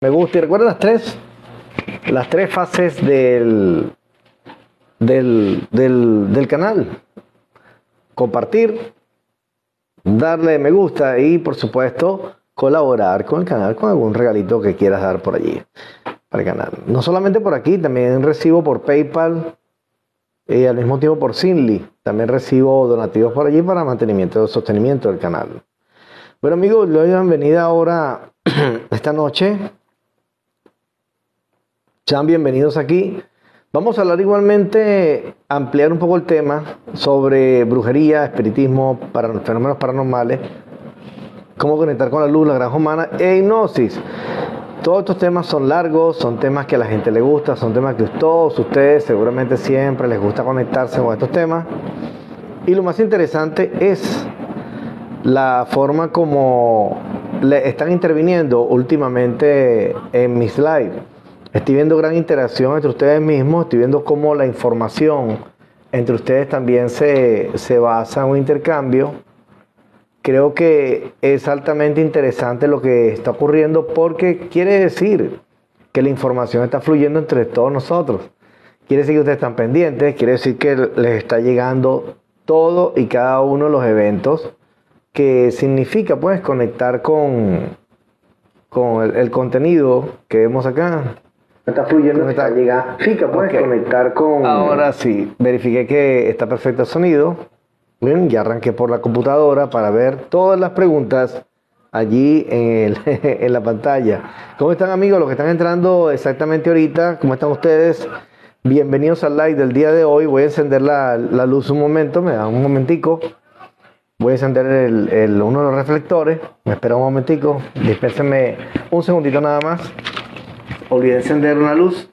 me gusta. ¿Y recuerdan las tres? Las tres fases del, del, del, del canal. Compartir, darle me gusta y por supuesto colaborar con el canal con algún regalito que quieras dar por allí para el canal. No solamente por aquí, también recibo por PayPal y al mismo tiempo por Sinly. También recibo donativos por allí para mantenimiento y sostenimiento del canal. Bueno amigos, le doy la bienvenida ahora esta noche. Sean bienvenidos aquí. Vamos a hablar igualmente, ampliar un poco el tema sobre brujería, espiritismo, para, fenómenos paranormales, cómo conectar con la luz, la gran humana e hipnosis. Todos estos temas son largos, son temas que a la gente le gusta, son temas que todos ustedes seguramente siempre les gusta conectarse con estos temas. Y lo más interesante es la forma como le están interviniendo últimamente en mis lives. Estoy viendo gran interacción entre ustedes mismos, estoy viendo cómo la información entre ustedes también se, se basa en un intercambio. Creo que es altamente interesante lo que está ocurriendo porque quiere decir que la información está fluyendo entre todos nosotros. Quiere decir que ustedes están pendientes, quiere decir que les está llegando todo y cada uno de los eventos que significa pues conectar con, con el, el contenido que vemos acá. Está fluyendo, está llegando. Significa pues Ok. conectar con. Ahora sí, verifiqué que está perfecto el sonido. Bien, ya arranqué por la computadora para ver todas las preguntas allí en, el- en la pantalla. ¿Cómo están amigos? Los que están entrando exactamente ahorita, ¿cómo están ustedes? Bienvenidos al live del día de hoy. Voy a encender la, la luz un momento, me da un momentico. Voy a encender el- el- uno de los reflectores. Me espera un momentico. Dispénsenme un segundito nada más. Olvidé encender una luz.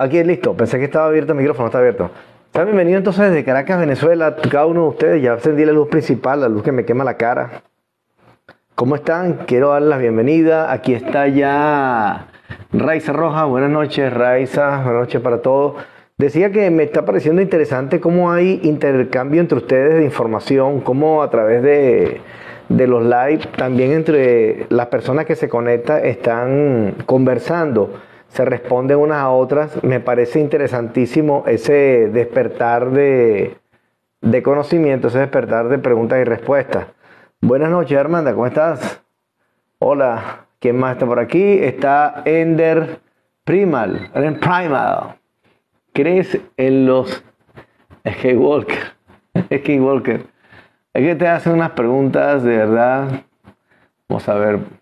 Aquí listo, pensé que estaba abierto el micrófono, está abierto. Sean bienvenidos entonces desde Caracas, Venezuela, cada uno de ustedes. Ya encendí la luz principal, la luz que me quema la cara. ¿Cómo están? Quiero darles la bienvenida. Aquí está ya Raiza Roja. Buenas noches, Raiza. Buenas noches para todos. Decía que me está pareciendo interesante cómo hay intercambio entre ustedes de información, cómo a través de, de los live, también entre las personas que se conectan, están conversando, se responden unas a otras. Me parece interesantísimo ese despertar de, de conocimiento, ese despertar de preguntas y respuestas. Buenas noches, Armanda, ¿cómo estás? Hola, ¿quién más está por aquí? Está Ender Primal, Ender Primal. ¿Crees en los Skywalker? Skywalker. Es que te hacen unas preguntas de verdad. Vamos a ver.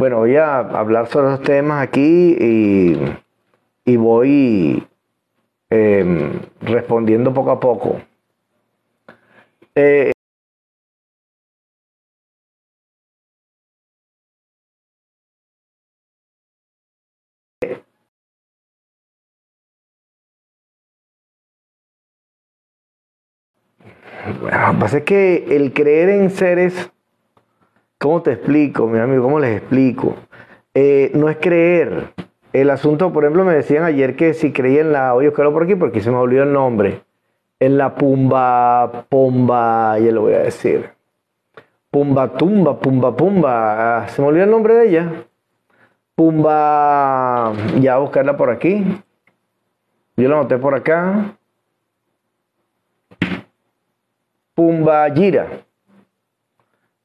Bueno, voy a hablar sobre los temas aquí y, y voy em, respondiendo poco a poco. Eh, Bueno, lo que pasa es que el creer en seres, ¿cómo te explico, mi amigo? ¿Cómo les explico? Eh, no es creer. El asunto, por ejemplo, me decían ayer que si creía en la, oye, claro por aquí porque se me olvidó el nombre, en la Pumba, Pomba, ya lo voy a decir. Pumba Tumba, Pumba Pumba, ah, se me olvidó el nombre de ella. Pumba, ya a buscarla por aquí. Yo la anoté por acá. Pumbayira.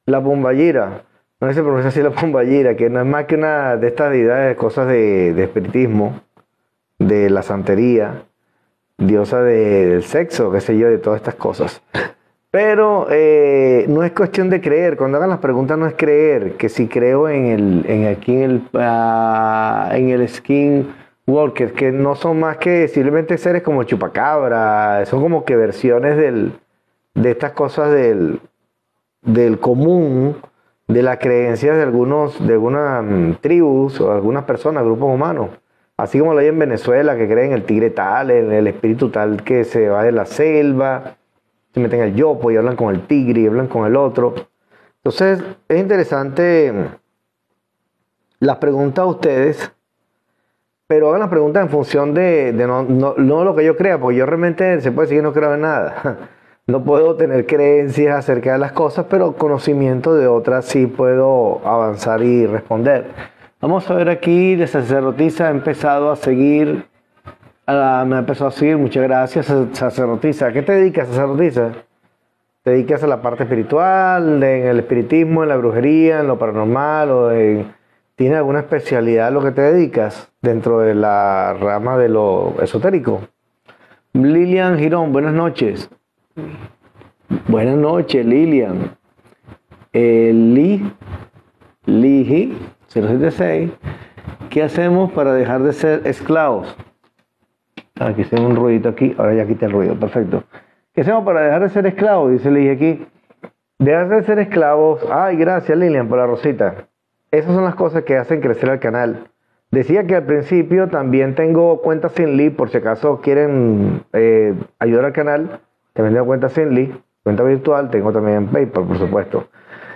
La Pumbayira. No sé si se pronuncia así la Pumbayira, que no es más que una de estas deidades, cosas de, espiritismo, de la santería, diosa de- del sexo, qué sé yo, de todas estas cosas. Pero eh, no es cuestión de creer. Cuando hagan las preguntas no es creer, que si creo en el, en aquí en el, ah, en el skin walker, que no son más que simplemente seres como chupacabra, son como que versiones del, de estas cosas del, del común de las creencias de algunos, de algunas mm, tribus o algunas personas, grupos humanos. Así como lo hay en Venezuela, que creen el tigre tal, el, el espíritu tal que se va de la selva, se meten el yopo y hablan con el tigre y hablan con el otro. Entonces, es interesante mm, las preguntas a ustedes, pero hagan las preguntas en función de, no, no, lo que yo crea, porque yo realmente se puede decir que no creo en nada. No puedo tener creencias acerca de las cosas, pero conocimiento de otras sí puedo avanzar y responder. Vamos a ver aquí, de sacerdotisa ha empezado a seguir, me ha empezado a seguir, muchas gracias sacerdotisa. ¿A qué te dedicas sacerdotisa? ¿Te dedicas a la parte espiritual, en el espiritismo, en la brujería, en lo paranormal o en ¿Tiene alguna especialidad a lo que te dedicas dentro de la rama de lo esotérico? Lilian Girón, buenas noches. Buenas noches, Lilian. Eli, Ligi, 076. ¿Qué hacemos para dejar de ser esclavos? Aquí tengo un ruidito aquí. Ahora ya quité el ruido. Perfecto. ¿Qué hacemos para dejar de ser esclavos? Dice Ligi aquí. Dejar de ser esclavos. Ay, gracias, Lilian, por la rosita. Esas son las cosas que hacen crecer el canal. Decía que al principio también tengo cuentas Zenly, por si acaso quieren eh, ayudar al canal. También tengo cuenta Zenly, cuenta virtual, tengo también PayPal, por supuesto.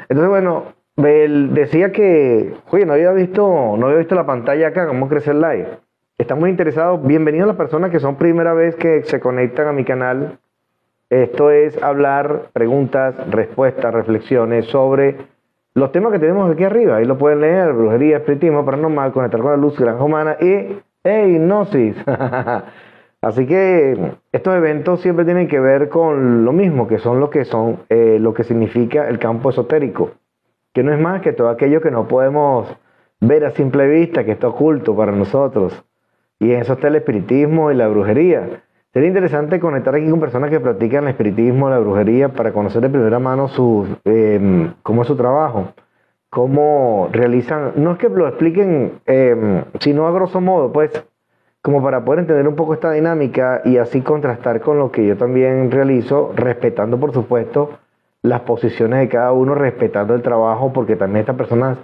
Entonces, bueno, decía que, oye, no había visto, no había visto la pantalla acá, cómo crecer live. Están muy interesados. Bienvenidos a las personas que son primera vez que se conectan a mi canal. Esto es hablar, preguntas, respuestas, reflexiones sobre los temas que tenemos aquí arriba. Ahí lo pueden leer, brujería, espiritismo, paranormal, conectar con la luz, granja humana y hipnosis. Así que estos eventos siempre tienen que ver con lo mismo, que son lo que son, eh, lo que significa el campo esotérico, que no es más que todo aquello que no podemos ver a simple vista, que está oculto para nosotros. Y en eso está el espiritismo y la brujería. Sería interesante conectar aquí con personas que practican el espiritismo, la brujería, para conocer de primera mano su, em, cómo es su trabajo, cómo realizan, no es que lo expliquen, eh, sino a grosso modo, pues, como para poder entender un poco esta dinámica y así contrastar con lo que yo también realizo, respetando, por supuesto, las posiciones de cada uno, respetando el trabajo, porque también estas personas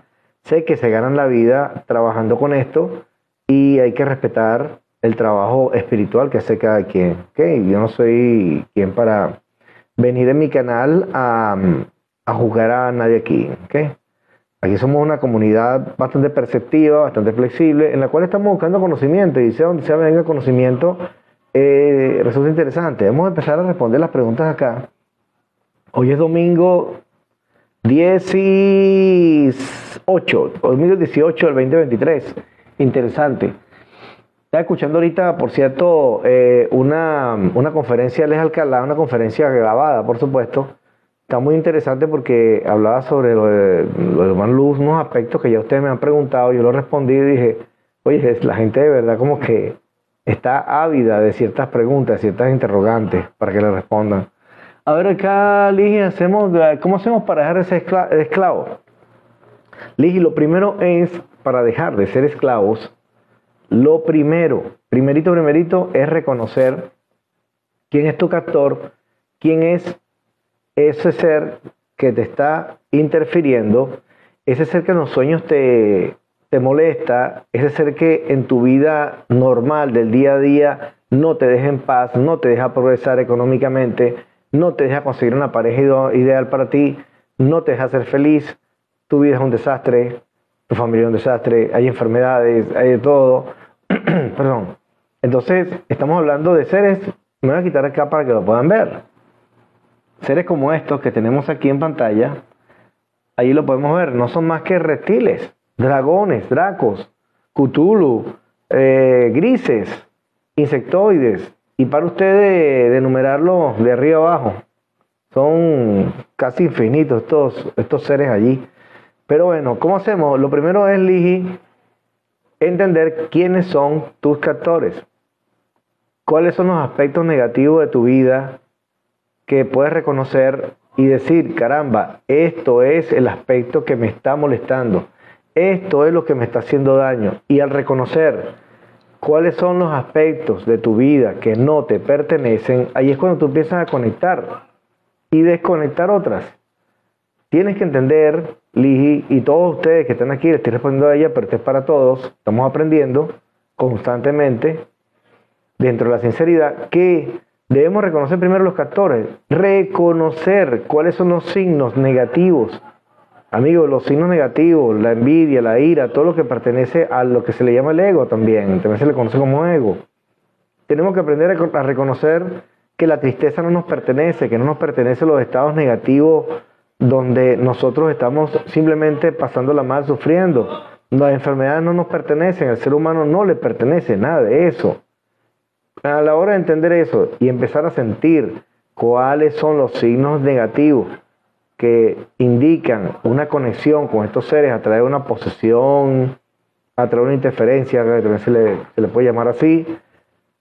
sé que se ganan la vida trabajando con esto y hay que respetar el trabajo espiritual que hace cada quien. ¿okay? Yo no soy quien para venir en mi canal a, a juzgar a nadie aquí. ¿okay? Aquí somos una comunidad bastante perceptiva, bastante flexible, en la cual estamos buscando conocimiento y sea donde sea venga conocimiento, eh, resulta interesante. Vamos a empezar a responder las preguntas acá. Hoy es domingo 18, domingo 18 del 2023. Interesante. Estaba escuchando ahorita, por cierto, eh, una, conferencia de Les Alcalá, una conferencia grabada, por supuesto. Está muy interesante porque hablaba sobre lo de, lo Luz, unos aspectos que ya ustedes me han preguntado, yo lo respondí y dije, oye, la gente de verdad como que está ávida de ciertas preguntas, ciertas interrogantes para que le respondan. A ver, acá, Ligi, hacemos, ¿cómo hacemos para dejar de ser esclavo? Ligi, lo primero es, para dejar de ser esclavos, lo primero, primerito, primerito, es reconocer quién es tu captor, quién es ese ser que te está interfiriendo, ese ser que en los sueños te, te molesta, ese ser que en tu vida normal del día a día no te deja en paz, no te deja progresar económicamente, no te deja conseguir una pareja ideal para ti, no te deja ser feliz, tu vida es un desastre, tu familia es un desastre, hay enfermedades, hay de todo. Perdón. Entonces, estamos hablando de seres, me voy a quitar acá para que lo puedan ver. Seres como estos que tenemos aquí en pantalla, ahí lo podemos ver, no son más que reptiles, dragones, dracos, cthulhu, eh, grises, insectoides. Y para ustedes de, enumerarlo de arriba abajo, son casi infinitos estos, estos seres allí. Pero bueno, ¿cómo hacemos? Lo primero es, Ligi, entender quiénes son tus captores. ¿Cuáles son los aspectos negativos de tu vida que puedes reconocer y decir, caramba, esto es el aspecto que me está molestando, esto es lo que me está haciendo daño? Y al reconocer cuáles son los aspectos de tu vida que no te pertenecen, ahí es cuando tú empiezas a conectar y desconectar otras. Tienes que entender, Ligi, y todos ustedes que están aquí, estoy respondiendo a ella, pero es para todos, estamos aprendiendo constantemente, dentro de la sinceridad, que debemos reconocer primero los captores, reconocer cuáles son los signos negativos. Amigos, los signos negativos, la envidia, la ira, todo lo que pertenece a lo que se le llama el ego también, también se le conoce como ego. Tenemos que aprender a reconocer que la tristeza no nos pertenece, que no nos pertenecen los estados negativos donde nosotros estamos simplemente pasándola mal, sufriendo. Las enfermedades no nos pertenecen, al ser humano no le pertenece nada de eso. A la hora de entender eso y empezar a sentir cuáles son los signos negativos que indican una conexión con estos seres a través de una posesión, a través de una interferencia, que se le, se le puede llamar así,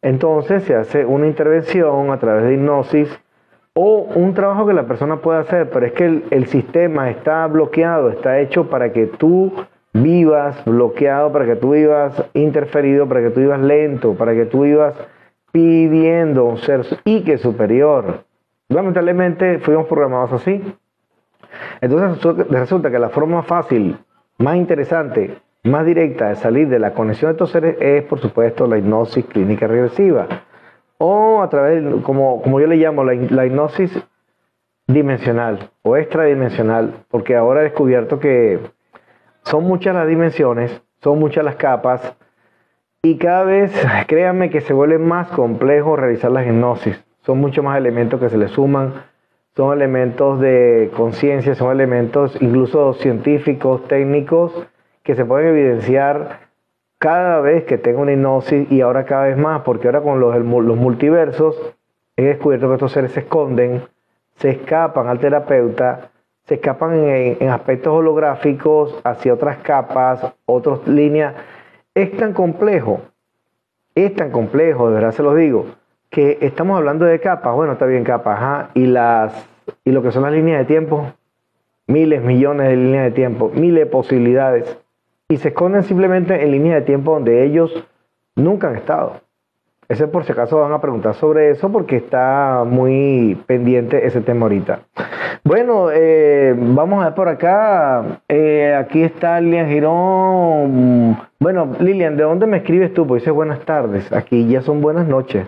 entonces se hace una intervención a través de hipnosis o un trabajo que la persona puede hacer, pero es que el, sistema está bloqueado, está hecho para que tú vivas bloqueado, para que tú vivas interferido, para que tú vivas lento, para que tú vivas pidiendo un ser y superior. Lamentablemente fuimos programados así. Entonces resulta que la forma fácil, más interesante, más directa de salir de la conexión de estos seres es, por supuesto, la hipnosis clínica regresiva o a través, como, como yo le llamo, la, la hipnosis dimensional o extradimensional, porque ahora he descubierto que son muchas las dimensiones, son muchas las capas, y cada vez, créanme que se vuelve más complejo realizar la hipnosis. Son muchos más elementos que se le suman, son elementos de conciencia, son elementos incluso científicos, técnicos, que se pueden evidenciar cada vez que tengo una hipnosis y ahora cada vez más, porque ahora con los, multiversos he descubierto que estos seres se esconden, se escapan al terapeuta, se escapan en, aspectos holográficos hacia otras capas, otras líneas. Es tan complejo, es tan complejo, de verdad se lo digo, que estamos hablando de capas, bueno, está bien capas, y las y lo que son las líneas de tiempo, miles, millones de líneas de tiempo, miles de posibilidades. Y se esconden simplemente en líneas de tiempo donde ellos nunca han estado. Ese por si acaso van a preguntar sobre eso porque está muy pendiente ese tema ahorita. Bueno, eh, vamos a ver por acá. Eh, aquí está Lilian Girón. Bueno, Lilian, ¿de dónde me escribes tú? Pues dice buenas tardes. Aquí ya son buenas noches.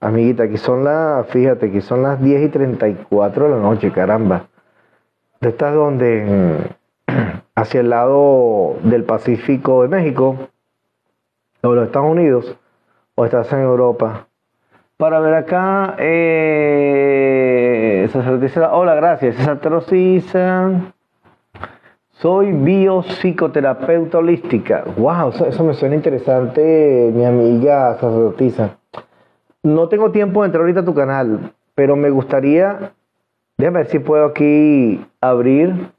Amiguita, aquí son las, fíjate, aquí son las 10 y 34 de la noche, caramba. ¿De estás donde? hacia el lado del Pacífico de México o los Estados Unidos o estás en Europa. Para ver acá, eh, hola, gracias, César Soy biopsicoterapeuta holística. Wow, eso, me suena interesante, mi amiga sacerdotisa. No tengo tiempo de entrar ahorita a tu canal, pero me gustaría, déjame ver si puedo aquí abrir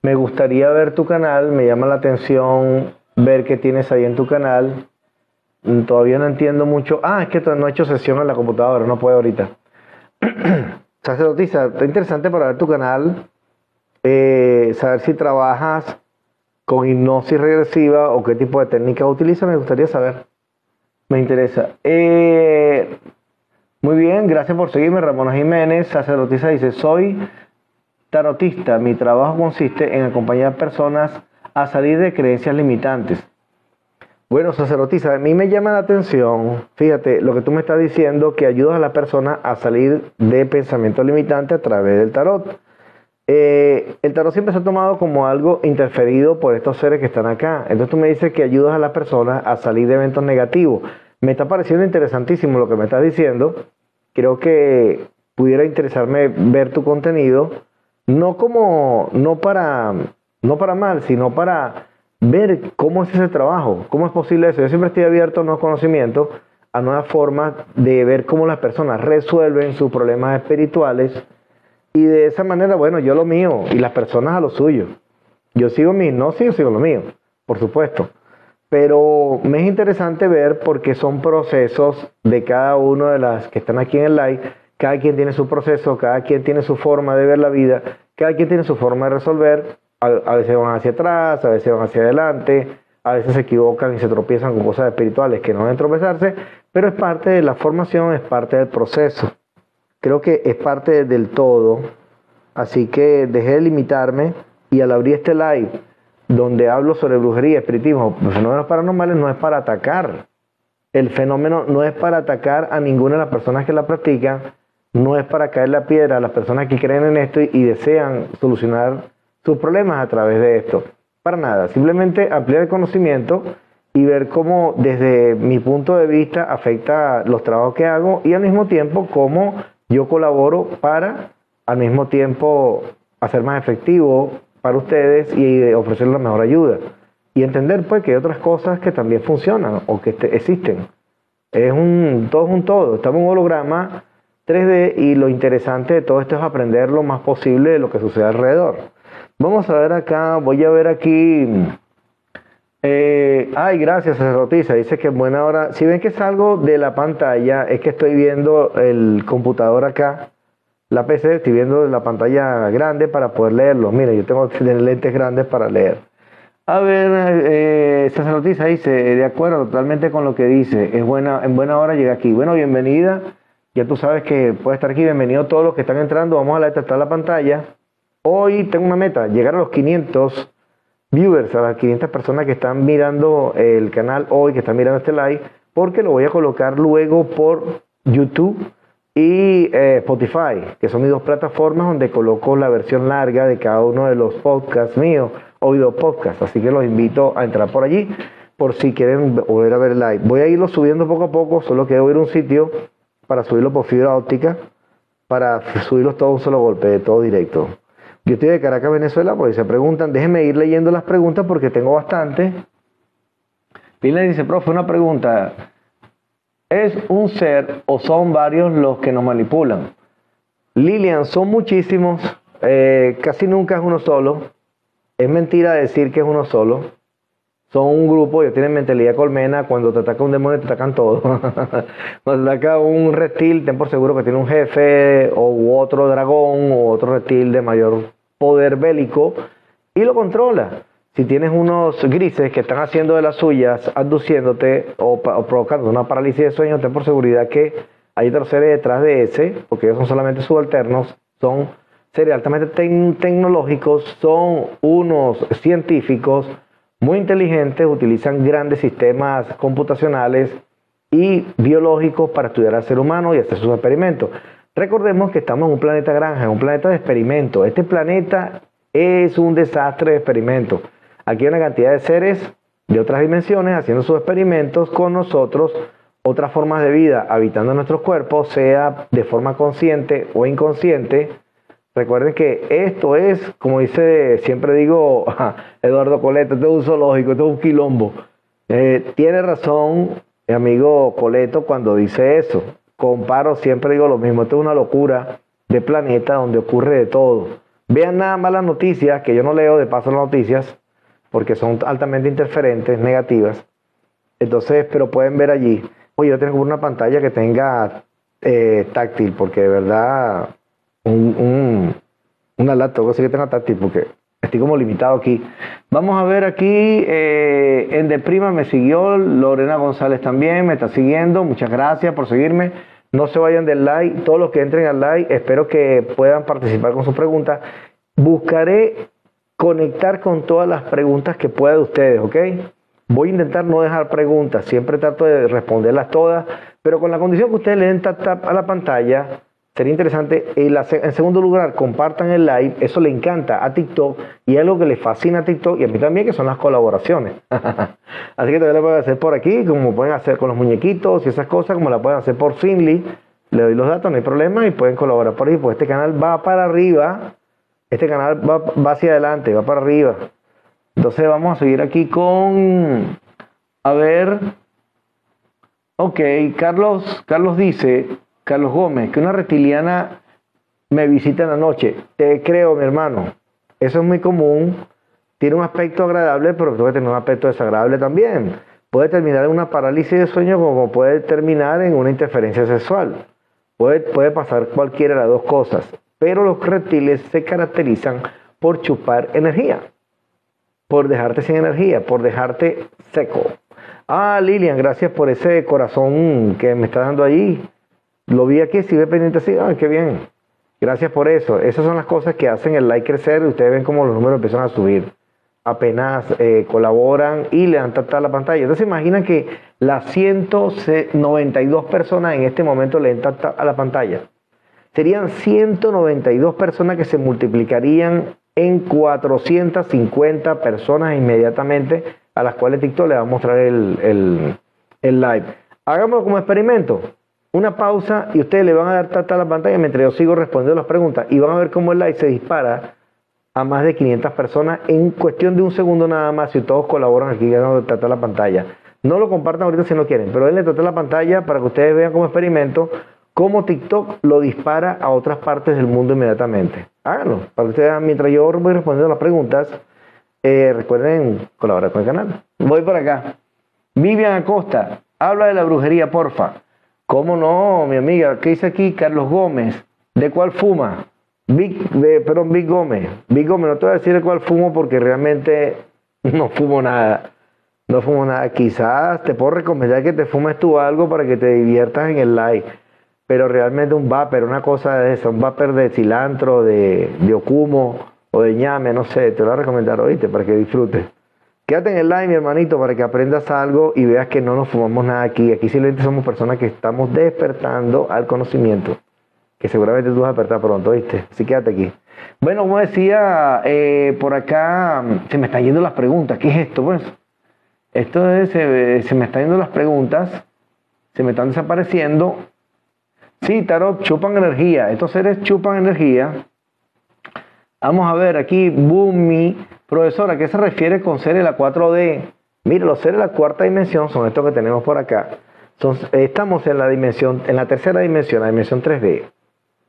me gustaría ver tu canal, me llama la atención ver qué tienes ahí en tu canal. Todavía no entiendo mucho. Ah, es que no he hecho sesión en la computadora, no puedo ahorita. Sacerdotisa, está interesante para ver tu canal, eh, saber si trabajas con hipnosis regresiva o qué tipo de técnica utilizas, me gustaría saber. Me interesa. Eh, muy bien, gracias por seguirme. Ramona Jiménez, sacerdotisa, dice, soy tarotista, mi trabajo consiste en acompañar personas a salir de creencias limitantes. Bueno, sacerdotisa, a mí me llama la atención, fíjate, lo que tú me estás diciendo, que ayudas a la persona a salir de pensamiento limitante a través del tarot. Eh, el tarot siempre se ha tomado como algo interferido por estos seres que están acá. Entonces tú me dices que ayudas a las personas a salir de eventos negativos. Me está pareciendo interesantísimo lo que me estás diciendo. Creo que pudiera interesarme ver tu contenido no como, no para, no para mal, sino para ver cómo es ese trabajo, cómo es posible eso. Yo siempre estoy abierto a nuevos conocimientos, a nuevas formas de ver cómo las personas resuelven sus problemas espirituales y de esa manera, bueno, yo lo mío y las personas a lo suyo. Yo sigo mi, no sigo, lo mío, por supuesto. Pero me es interesante ver porque son procesos de cada uno de las que están aquí en el live cada quien tiene su proceso, cada quien tiene su forma de ver la vida, cada quien tiene su forma de resolver. A, veces van hacia atrás, a veces van hacia adelante, a veces se equivocan y se tropiezan con cosas espirituales que no deben tropezarse, pero es parte de la formación, es parte del proceso. Creo que es parte del todo así que dejé de limitarme y al abrir este live donde hablo sobre brujería, espiritismo, fenómenos paranormales, no es para atacar. El fenómeno no es para atacar a ninguna de las personas que la practican, no es para caer la piedra a las personas que creen en esto y, desean solucionar sus problemas a través de esto. Para nada, simplemente ampliar el conocimiento y ver cómo desde mi punto de vista afecta los trabajos que hago y al mismo tiempo cómo yo colaboro para al mismo tiempo hacer más efectivo para ustedes y ofrecer la mejor ayuda. Y entender pues que hay otras cosas que también funcionan o que existen. Es un todo es un todo. Estamos en un holograma 3D y lo interesante de todo esto es aprender lo más posible de lo que sucede alrededor. Vamos a ver acá, voy a ver aquí. Eh, ay, gracias, Rotiza. Dice que en buena hora. Si ven que salgo de la pantalla, es que estoy viendo el computador acá la PC, estoy viendo la pantalla grande para poder leerlo. Mire, yo tengo que tener lentes grandes para leer. A ver, eh, noticia dice, de acuerdo totalmente con lo que dice, es buena, en buena hora llega aquí. Bueno, bienvenida. Ya tú sabes que puedes estar aquí. Bienvenido todos los que están entrando. Vamos a la la pantalla. Hoy tengo una meta, llegar a los 500 viewers, a las 500 personas que están mirando el canal hoy, que están mirando este live, porque lo voy a colocar luego por YouTube y eh, Spotify, que son mis dos plataformas donde coloco la versión larga de cada uno de los podcasts míos, oído podcast. Así que los invito a entrar por allí por si quieren volver a ver el live. Voy a irlo subiendo poco a poco, solo que ir a un sitio para subirlo por fibra óptica, para subirlos todo un solo golpe, todo directo. Yo estoy de Caracas, Venezuela, pues se preguntan, déjenme ir leyendo las preguntas porque tengo bastante. Pila dice, profe, una pregunta. ¿Es un ser o son varios los que nos manipulan? Lilian, son muchísimos, eh, casi nunca es uno solo. Es mentira decir que es uno solo. Son un grupo, ellos tienen mentalidad colmena. Cuando te ataca un demonio, te atacan todos. Cuando te ataca un reptil, ten por seguro que tiene un jefe o otro dragón o otro reptil de mayor poder bélico y lo controla si tienes unos grises que están haciendo de las suyas, abduciéndote o, provocando una parálisis de sueño, ten por seguridad que hay otros seres detrás de ese, porque ellos son solamente subalternos, son seres altamente tecnológicos, son unos científicos muy inteligentes, utilizan grandes sistemas computacionales y biológicos para estudiar al ser humano y hacer sus experimentos. Recordemos que estamos en un planeta granja, en un planeta de experimento. Este planeta es un desastre de experimento. Aquí hay una cantidad de seres de otras dimensiones haciendo sus experimentos con nosotros, otras formas de vida habitando nuestros cuerpos, sea de forma consciente o inconsciente. Recuerden que esto es, como dice, siempre digo Eduardo Coleto, esto es un zoológico, esto es un quilombo. Eh, tiene razón mi amigo Coleto cuando dice eso. Comparo, siempre digo lo mismo, esto es una locura de planeta donde ocurre de todo. Vean nada más las noticias, que yo no leo de paso las noticias, porque son altamente interferentes, negativas. Entonces, pero pueden ver allí. Oye, yo tengo una pantalla que tenga eh, táctil, porque de verdad, un, una laptop así que tenga táctil, porque estoy como limitado aquí. Vamos a ver aquí, eh, en De Prima me siguió, Lorena González también me está siguiendo. Muchas gracias por seguirme. No se vayan del like, todos los que entren al like, espero que puedan participar con sus preguntas. Buscaré conectar con todas las preguntas que pueda de ustedes, ¿ok? Voy a intentar no dejar preguntas, siempre trato de responderlas todas, pero con la condición que ustedes le den tap tap a la pantalla, sería interesante. en segundo lugar, compartan el live, eso le encanta a TikTok y es algo que le fascina a TikTok y a mí también, que son las colaboraciones. Así que también lo pueden hacer por aquí, como pueden hacer con los muñequitos y esas cosas, como la pueden hacer por Finly. Le doy los datos, no hay problema, y pueden colaborar por ahí, pues este canal va para arriba este canal va, hacia adelante, va para arriba. Entonces vamos a seguir aquí con, a ver, ok, Carlos, Carlos dice, Carlos Gómez, que una reptiliana me visita en la noche. Te creo, mi hermano. Eso es muy común. Tiene un aspecto agradable, pero puede tener un aspecto desagradable también. Puede terminar en una parálisis de sueño como puede terminar en una interferencia sexual. Puede, puede pasar cualquiera de las dos cosas pero los reptiles se caracterizan por chupar energía, por dejarte sin energía, por dejarte seco. Ah, Lilian, gracias por ese corazón que me está dando ahí. Lo vi aquí, si ve pendiente así, ah, qué bien. Gracias por eso. Esas son las cosas que hacen el like crecer y ustedes ven cómo los números empiezan a subir. Apenas eh, colaboran y le dan a la pantalla. Entonces imagina que las 192 personas en este momento le dan a la pantalla. Serían 192 personas que se multiplicarían en 450 personas inmediatamente a las cuales TikTok le va a mostrar el, el live. Hagámoslo como experimento una pausa y ustedes le van a dar tata a la pantalla mientras yo sigo respondiendo las preguntas y van a ver cómo el live se dispara a más de 500 personas en cuestión de un segundo nada más si todos colaboran aquí dando tata a la pantalla. No lo compartan ahorita si no quieren, pero denle tata a la pantalla para que ustedes vean como experimento cómo TikTok lo dispara a otras partes del mundo inmediatamente. Háganlo, para que ustedes mientras yo voy respondiendo las preguntas. Eh, recuerden colaborar con el canal. Voy por acá. Vivian Acosta, habla de la brujería, porfa. ¿Cómo no, mi amiga? ¿Qué dice aquí Carlos Gómez? ¿De cuál fuma? Big, perdón, Big Gómez. Big Gómez, no te voy a decir de cuál fumo porque realmente no fumo nada. No fumo nada. Quizás te puedo recomendar que te fumes tú algo para que te diviertas en el live. Pero realmente un vapor, una cosa de eso, un vapor de cilantro, de, de ocumo o de ñame, no sé, te lo voy a recomendar, oíste, para que disfrutes. Quédate en el live, mi hermanito, para que aprendas algo y veas que no nos fumamos nada aquí. Aquí simplemente somos personas que estamos despertando al conocimiento, que seguramente tú vas a despertar pronto, ¿viste? Así quédate aquí. Bueno, como decía, eh, por acá se me están yendo las preguntas. ¿Qué es esto, pues? Esto es, se me están yendo las preguntas, se me están desapareciendo. Sí, Tarot, chupan energía. Estos seres chupan energía. Vamos a ver aquí, Bumi Profesora, ¿a qué se refiere con seres de la 4D? Mire, los seres de la cuarta dimensión son estos que tenemos por acá. estamos en la dimensión, en la tercera dimensión, la dimensión 3D.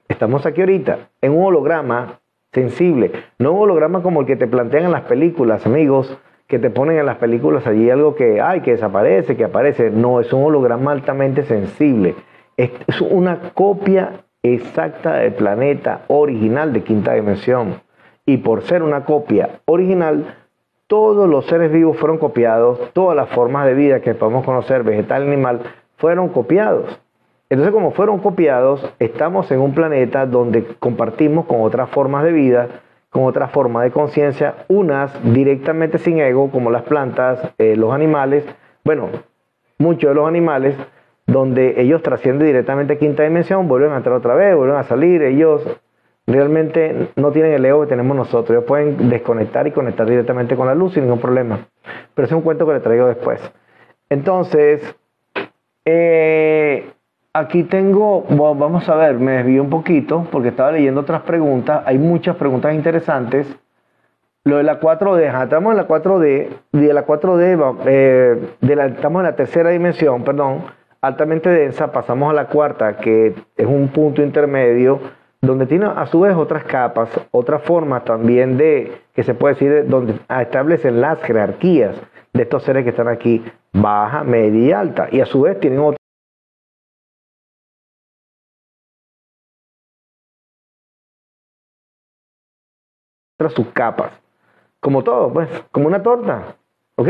Estamos aquí ahorita en un holograma sensible, no un holograma como el que te plantean en las películas, amigos, que te ponen en las películas allí algo que hay, que desaparece, que aparece. No, es un holograma altamente sensible. Es una copia exacta del planeta original de quinta dimensión y por ser una copia original, todos los seres vivos fueron copiados, todas las formas de vida que podemos conocer, vegetal, animal, fueron copiados. Entonces, como fueron copiados, estamos en un planeta donde compartimos con otras formas de vida, con otras formas de conciencia, unas directamente sin ego, como las plantas, eh, los animales, bueno, muchos de los animales, donde ellos trascienden directamente a quinta dimensión, vuelven a entrar otra vez, vuelven a salir, ellos realmente no tienen el ego que tenemos nosotros. Ellos pueden desconectar y conectar directamente con la luz sin ningún problema. Pero es un cuento que le traigo después. Entonces, eh, aquí tengo, vamos a ver, me desvío un poquito porque estaba leyendo otras preguntas. Hay muchas preguntas interesantes. Lo de la 4D, estamos en la 4D, de la 4D, eh, estamos en la tercera dimensión, perdón, altamente densa, pasamos a la cuarta, que es un punto intermedio donde tiene a su vez otras capas, otras formas también de, que se puede decir, donde establecen las jerarquías de estos seres que están aquí, baja, media y alta, y a su vez tienen otras subcapas, como todo, pues, como una torta, ¿ok?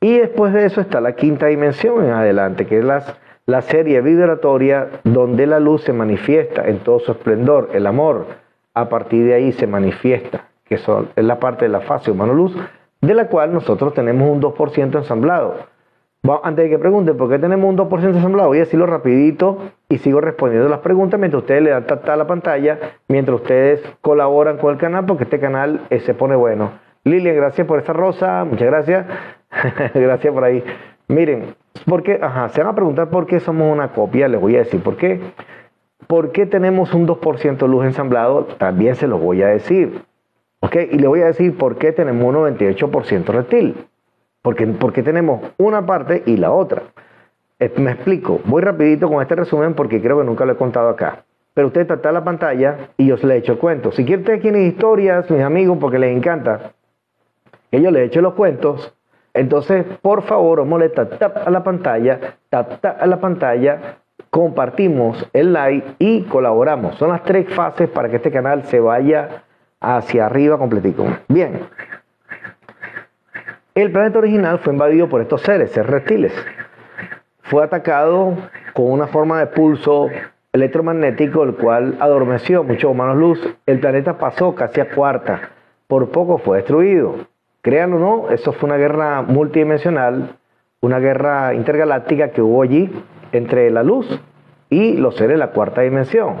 Y después de eso está la quinta dimensión en adelante, que es las la serie vibratoria donde la luz se manifiesta en todo su esplendor, el amor, a partir de ahí se manifiesta, que es la parte de la fase humano-luz, de la cual nosotros tenemos un 2% ensamblado. Antes de que pregunten por qué tenemos un 2% ensamblado, voy a decirlo rapidito y sigo respondiendo las preguntas mientras ustedes le dan tata a la pantalla, mientras ustedes colaboran con el canal, porque este canal eh, se pone bueno. Lilian, gracias por esa rosa, muchas gracias. gracias por ahí. Miren, porque, ajá, se van a preguntar por qué somos una copia, les voy a decir por qué. ¿Por qué tenemos un 2% de luz ensamblado? También se los voy a decir. ¿Ok? Y le voy a decir por qué tenemos un 98% reptil. Porque, porque tenemos una parte y la otra. Me explico. Voy rapidito con este resumen porque creo que nunca lo he contado acá. Pero usted trata la pantalla y yo les he hecho cuento. Si quieren ustedes historias, mis amigos, porque les encanta, que yo les hecho los cuentos, entonces, por favor, molesta, tap a la pantalla, tap, tap a la pantalla, compartimos el like y colaboramos. Son las tres fases para que este canal se vaya hacia arriba completico. Bien. El planeta original fue invadido por estos seres, seres reptiles. Fue atacado con una forma de pulso electromagnético, el cual adormeció muchos humanos luz. El planeta pasó casi a cuarta, por poco fue destruido. Créanlo o no, eso fue una guerra multidimensional, una guerra intergaláctica que hubo allí entre la luz y los seres de la cuarta dimensión.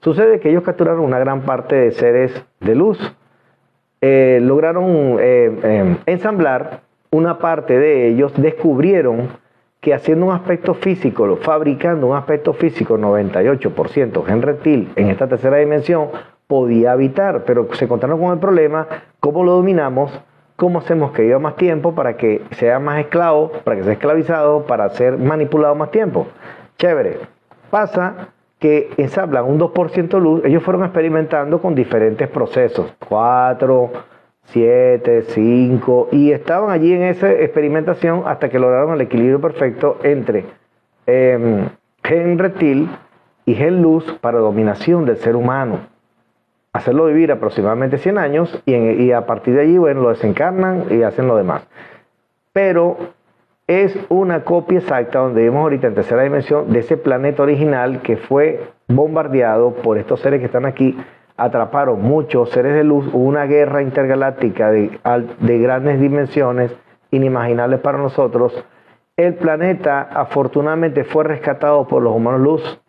Sucede que ellos capturaron una gran parte de seres de luz. Eh, lograron eh, eh, ensamblar una parte de ellos, descubrieron que haciendo un aspecto físico, fabricando un aspecto físico 98% gen reptil en esta tercera dimensión, podía habitar, pero se encontraron con el problema, cómo lo dominamos, cómo hacemos que viva más tiempo para que sea más esclavo, para que sea esclavizado, para ser manipulado más tiempo. Chévere. Pasa que ensamblan un 2% luz, ellos fueron experimentando con diferentes procesos, 4, 7, 5, y estaban allí en esa experimentación hasta que lograron el equilibrio perfecto entre em, gen reptil y gen luz para dominación del ser humano. Hacerlo vivir aproximadamente 100 años y, a partir de allí, bueno, lo desencarnan y hacen lo demás. Pero es una copia exacta, donde vemos ahorita en tercera dimensión, de ese planeta original que fue bombardeado por estos seres que están aquí atraparon muchos seres de luz, hubo una guerra intergaláctica de grandes dimensiones, inimaginables para nosotros. El planeta afortunadamente fue rescatado por los humanos luz.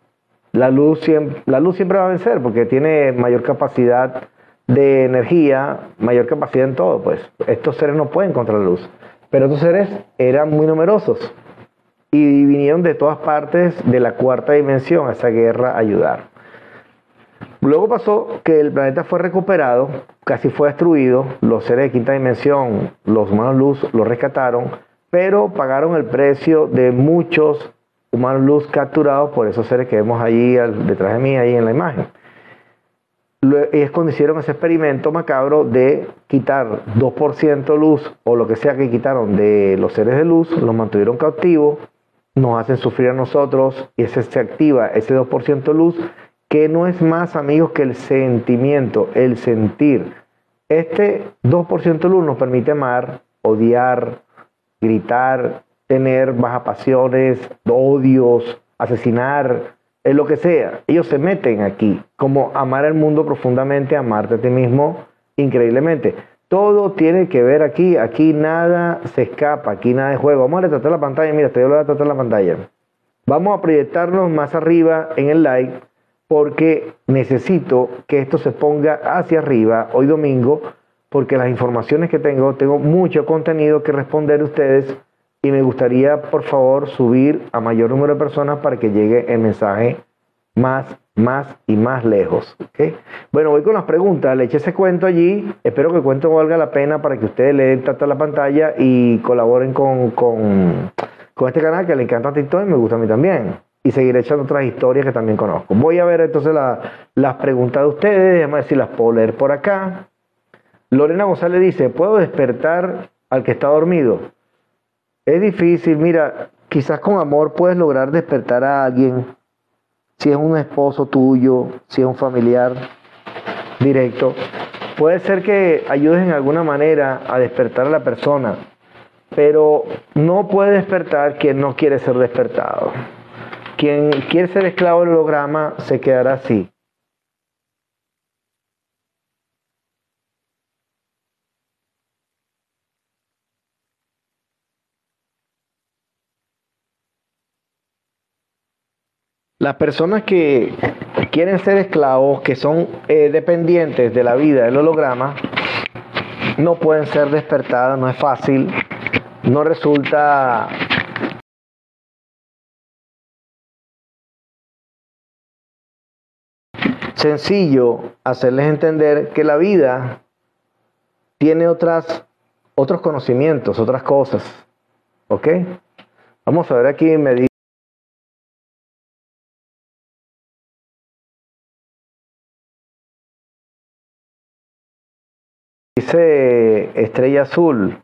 La luz, siempre, la luz siempre va a vencer porque tiene mayor capacidad de energía, mayor capacidad en todo. Pues estos seres no pueden contra la luz. Pero estos seres eran muy numerosos y vinieron de todas partes de la cuarta dimensión a esa guerra a ayudar. Luego pasó que el planeta fue recuperado, casi fue destruido, los seres de quinta dimensión, los humanos luz, lo rescataron, pero pagaron el precio de muchos humanos luz capturados por esos seres que vemos allí detrás de mí, ahí en la imagen. Y es cuando hicieron ese experimento macabro de quitar 2% luz o lo que sea que quitaron de los seres de luz, los mantuvieron cautivos, nos hacen sufrir a nosotros y ese se activa ese 2% luz que no es más, amigos, que el sentimiento, el sentir. Este 2% luz nos permite amar, odiar, gritar, tener bajas pasiones, odios, asesinar, es lo que sea. Ellos se meten aquí, como amar el mundo profundamente, amarte a ti mismo increíblemente. Todo tiene que ver aquí, aquí nada se escapa, aquí nada de juego. Vamos a retratar la pantalla, mira, estoy a tratar la pantalla. Vamos a proyectarnos más arriba en el like porque necesito que esto se ponga hacia arriba hoy domingo, porque las informaciones que tengo, tengo mucho contenido que responder a ustedes y me gustaría, por favor, subir a mayor número de personas para que llegue el mensaje más, más y más lejos. Bueno, voy con las preguntas. Le eché ese cuento allí. Espero que el cuento valga la pena para que ustedes le den tanta la pantalla y colaboren con, con, con este canal que le encanta TikTok y me gusta a mí también y seguiré echando otras historias que también conozco. Voy a ver entonces las preguntas de ustedes, déjame ver si las puedo leer por acá. Lorena González dice, ¿puedo despertar al que está dormido? Es difícil, mira, quizás con amor puedes lograr despertar a alguien, si es un esposo tuyo, si es un familiar directo. Puede ser que ayudes en alguna manera a despertar a la persona, pero no puede despertar quien no quiere ser despertado. Quien quiere ser esclavo del holograma se quedará así. Las personas que quieren ser esclavos, que son eh, dependientes de la vida del holograma, no pueden ser despertadas, no es fácil, no resulta sencillo hacerles entender que la vida tiene otras, otros conocimientos, otras cosas. ¿Ok? Vamos a ver aquí, me dice estrella azul.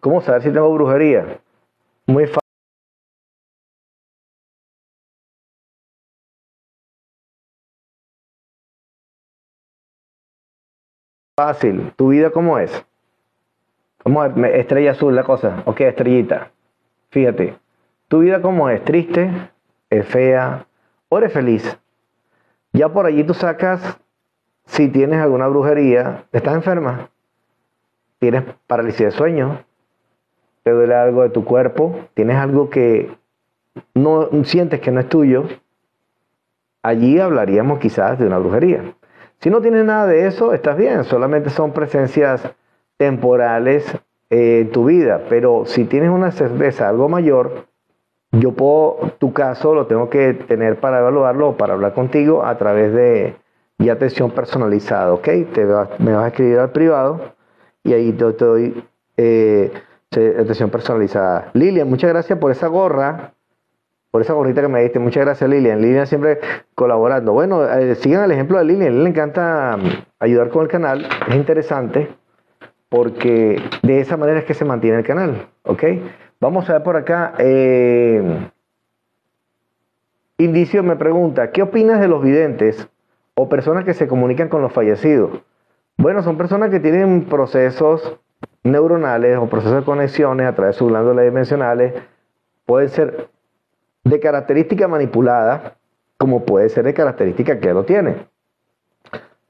¿Cómo saber si tengo brujería? Muy fácil. Fácil. ¿Tu vida cómo es? ¿Cómo es? Estrella azul la cosa. Ok, estrellita. Fíjate. ¿Tu vida cómo es? ¿Triste? ¿Es fea? o eres feliz. Ya por allí tú sacas si tienes alguna brujería, estás enferma, tienes parálisis de sueño, te duele algo de tu cuerpo, tienes algo que no sientes que no es tuyo, allí hablaríamos quizás de una brujería. Si no tienes nada de eso, estás bien, solamente son presencias temporales eh, en tu vida, pero si tienes una certeza, algo mayor, yo puedo, tu caso lo tengo que tener para evaluarlo para hablar contigo a través de y atención personalizada, ¿ok? Te me vas a escribir al privado y ahí te, doy eh, atención personalizada. Lilian, muchas gracias por esa gorra, por esa gorrita que me diste. Muchas gracias, Lilian. Lilian siempre colaborando. Bueno, eh, sigan el ejemplo de Lilian le encanta mm, ayudar con el canal. Es interesante porque de esa manera es que se mantiene el canal, ¿ok? Vamos a ver por acá. Eh, Indicio me pregunta, ¿qué opinas de los videntes o personas que se comunican con los fallecidos. Bueno, son personas que tienen procesos neuronales o procesos de conexiones a través de sus glándulas dimensionales. Pueden ser de característica manipulada, como puede ser de característica que lo tiene.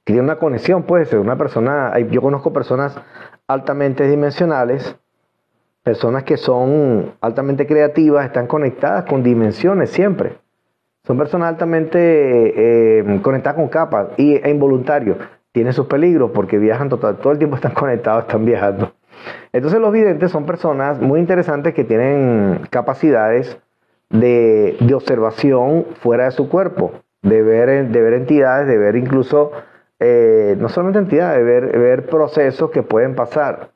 tiene una conexión, puede ser una persona, yo conozco personas altamente dimensionales, personas que son altamente creativas, están conectadas con dimensiones siempre. Son personas altamente eh, conectadas con capas y, e involuntarios. Tienen sus peligros porque viajan total, todo el tiempo están conectados, están viajando. Entonces los videntes son personas muy interesantes que tienen capacidades de, observación fuera de su cuerpo, de ver, de ver entidades, de ver incluso, eh, no solamente entidades, de ver, ver procesos que pueden pasar.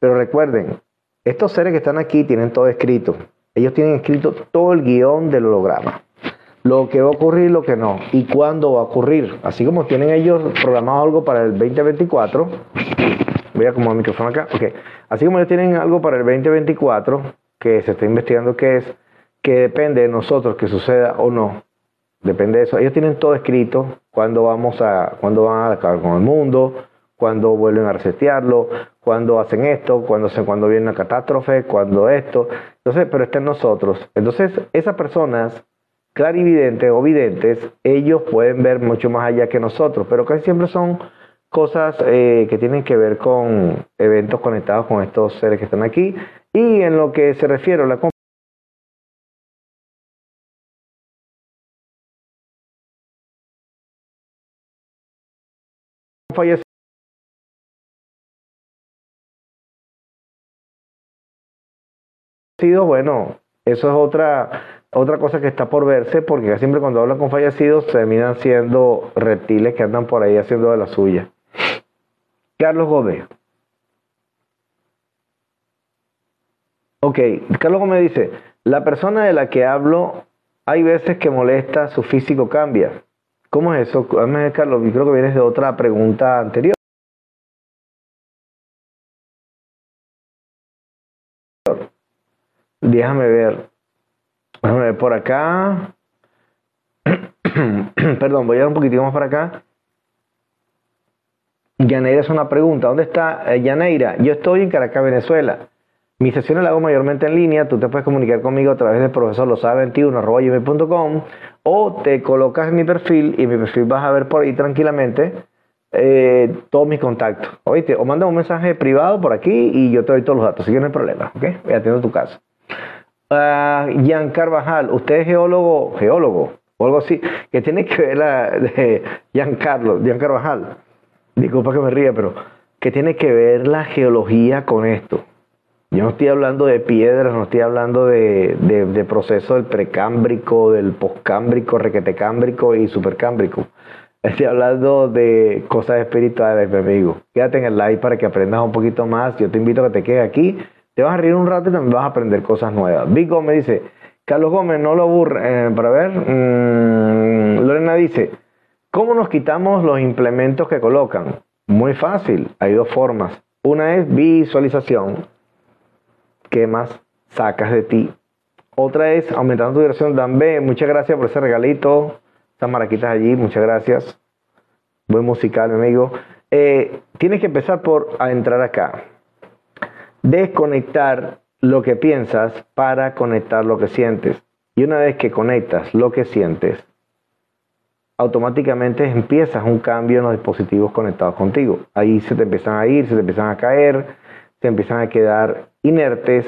Pero recuerden, estos seres que están aquí tienen todo escrito. Ellos tienen escrito todo el guion del holograma lo que va a ocurrir y lo que no, y cuándo va a ocurrir. Así como tienen ellos programado algo para el 2024, voy a acomodar el micrófono acá, ok, así como ellos tienen algo para el 2024, que se está investigando qué es, que depende de nosotros que suceda o no, depende de eso, ellos tienen todo escrito, cuándo vamos a, cuándo van a acabar con el mundo, cuándo vuelven a resetearlo, cuándo hacen esto, cuándo, cuando viene una catástrofe, cuándo esto, entonces, pero está en nosotros. Entonces, esas personas clarividentes o videntes, ellos pueden ver mucho más allá que nosotros, pero casi siempre son cosas eh, que tienen que ver con eventos conectados con estos seres que están aquí. Y en lo que se refiere a la fallecidos, bueno, eso es otra otra cosa que está por verse, porque siempre cuando hablan con fallecidos terminan siendo reptiles que andan por ahí haciendo de la suya. Carlos Gómez. Ok, Carlos Gómez dice, la persona de la que hablo hay veces que molesta, su físico cambia. ¿Cómo es eso? Carlos, creo que vienes de otra pregunta anterior. Déjame ver. Déjame ver por acá. Perdón, voy a ir un poquitito más para acá. Yaneira es una pregunta. ¿Dónde está eh, Yaneira? Yo estoy en Caracas, Venezuela. Mis sesiones las hago mayormente en línea. Tú te puedes comunicar conmigo a través del profesor losabe21.com o te colocas en mi perfil y en mi perfil vas a ver por ahí tranquilamente eh, todos mis contactos. ¿Oíste? O manda un mensaje privado por aquí y yo te doy todos los datos. Así que no hay problema. ¿Ok? Voy atiendo tu caso. Jan Carvajal, usted es geólogo, geólogo o algo así, que tiene que ver la de Giancarlo, Jan Carvajal. Disculpa que me ría, pero que tiene que ver la geología con esto. Yo no estoy hablando de piedras, no estoy hablando de, de, proceso del precámbrico, del poscámbrico, requetecámbrico y supercámbrico. Estoy hablando de cosas espirituales, mi amigo. Quédate en el live para que aprendas un poquito más. Yo te invito a que te quedes aquí te vas a reír un rato y también vas a aprender cosas nuevas. Vic Gómez dice, Carlos Gómez, no lo aburre. Eh, para ver, mm, Lorena dice, ¿cómo nos quitamos los implementos que colocan? Muy fácil, hay dos formas. Una es visualización. ¿Qué más sacas de ti? Otra es aumentando tu duración. Dan B, muchas gracias por ese regalito. Esas maraquitas allí, muchas gracias. Buen musical, mi amigo. Eh, tienes que empezar por a entrar acá desconectar lo que piensas para conectar lo que sientes. Y una vez que conectas lo que sientes, automáticamente empiezas un cambio en los dispositivos conectados contigo. Ahí se te empiezan a ir, se te empiezan a caer, se empiezan a quedar inertes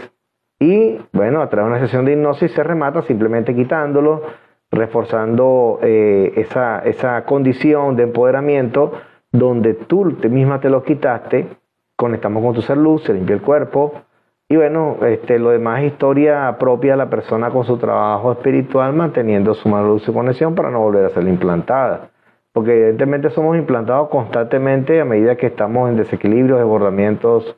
y bueno, a través de una sesión de hipnosis se remata simplemente quitándolo, reforzando eh, esa, esa condición de empoderamiento donde tú misma te lo quitaste, conectamos con tu ser luz, se limpia el cuerpo, y bueno, este, lo demás es historia propia de la persona con su trabajo espiritual, manteniendo su mano luz y conexión para no volver a ser implantada. Porque evidentemente somos implantados constantemente a medida que estamos en desequilibrios, desbordamientos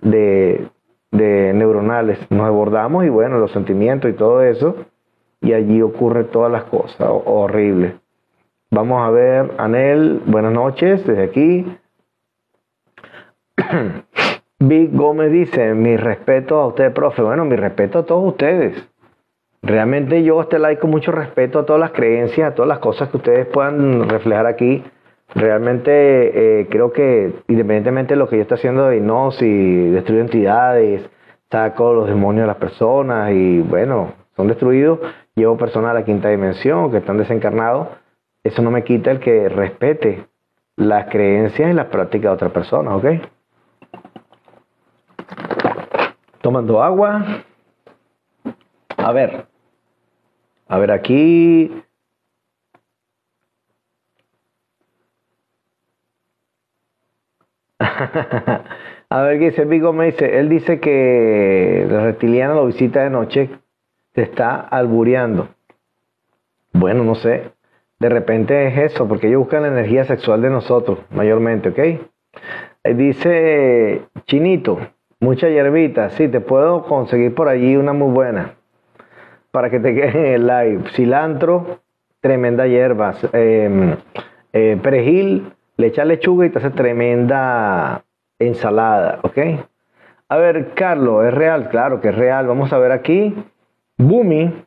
de, de neuronales. Nos desbordamos y bueno, los sentimientos y todo eso, y allí ocurre todas las cosas horribles. Vamos a ver, Anel, buenas noches desde aquí. Big Gómez dice, mi respeto a usted, profe. Bueno, mi respeto a todos ustedes. Realmente yo este like con mucho respeto a todas las creencias, a todas las cosas que ustedes puedan reflejar aquí. Realmente eh, creo que independientemente de lo que yo esté haciendo de hipnosis, destruyo entidades, saco los demonios de las personas y bueno, son destruidos, llevo personas a la quinta dimensión que están desencarnados, eso no me quita el que respete las creencias y las prácticas de otras personas, ¿ok? Tomando agua. A ver. A ver aquí. A ver qué dice Vigo me dice, él dice que la reptiliana lo visita de noche, se está albureando. Bueno, no sé. De repente es eso, porque ellos buscan la energía sexual de nosotros, mayormente, ¿ok? Dice Chinito, Mucha hierbita, sí, te puedo conseguir por allí una muy buena para que te quede en el live. Cilantro, tremenda hierba. Em, eh, perejil, le echa lechuga y te hace tremenda ensalada, ¿ok? A ver, Carlos, ¿es real? Claro que es real. Vamos a ver aquí. Bumi,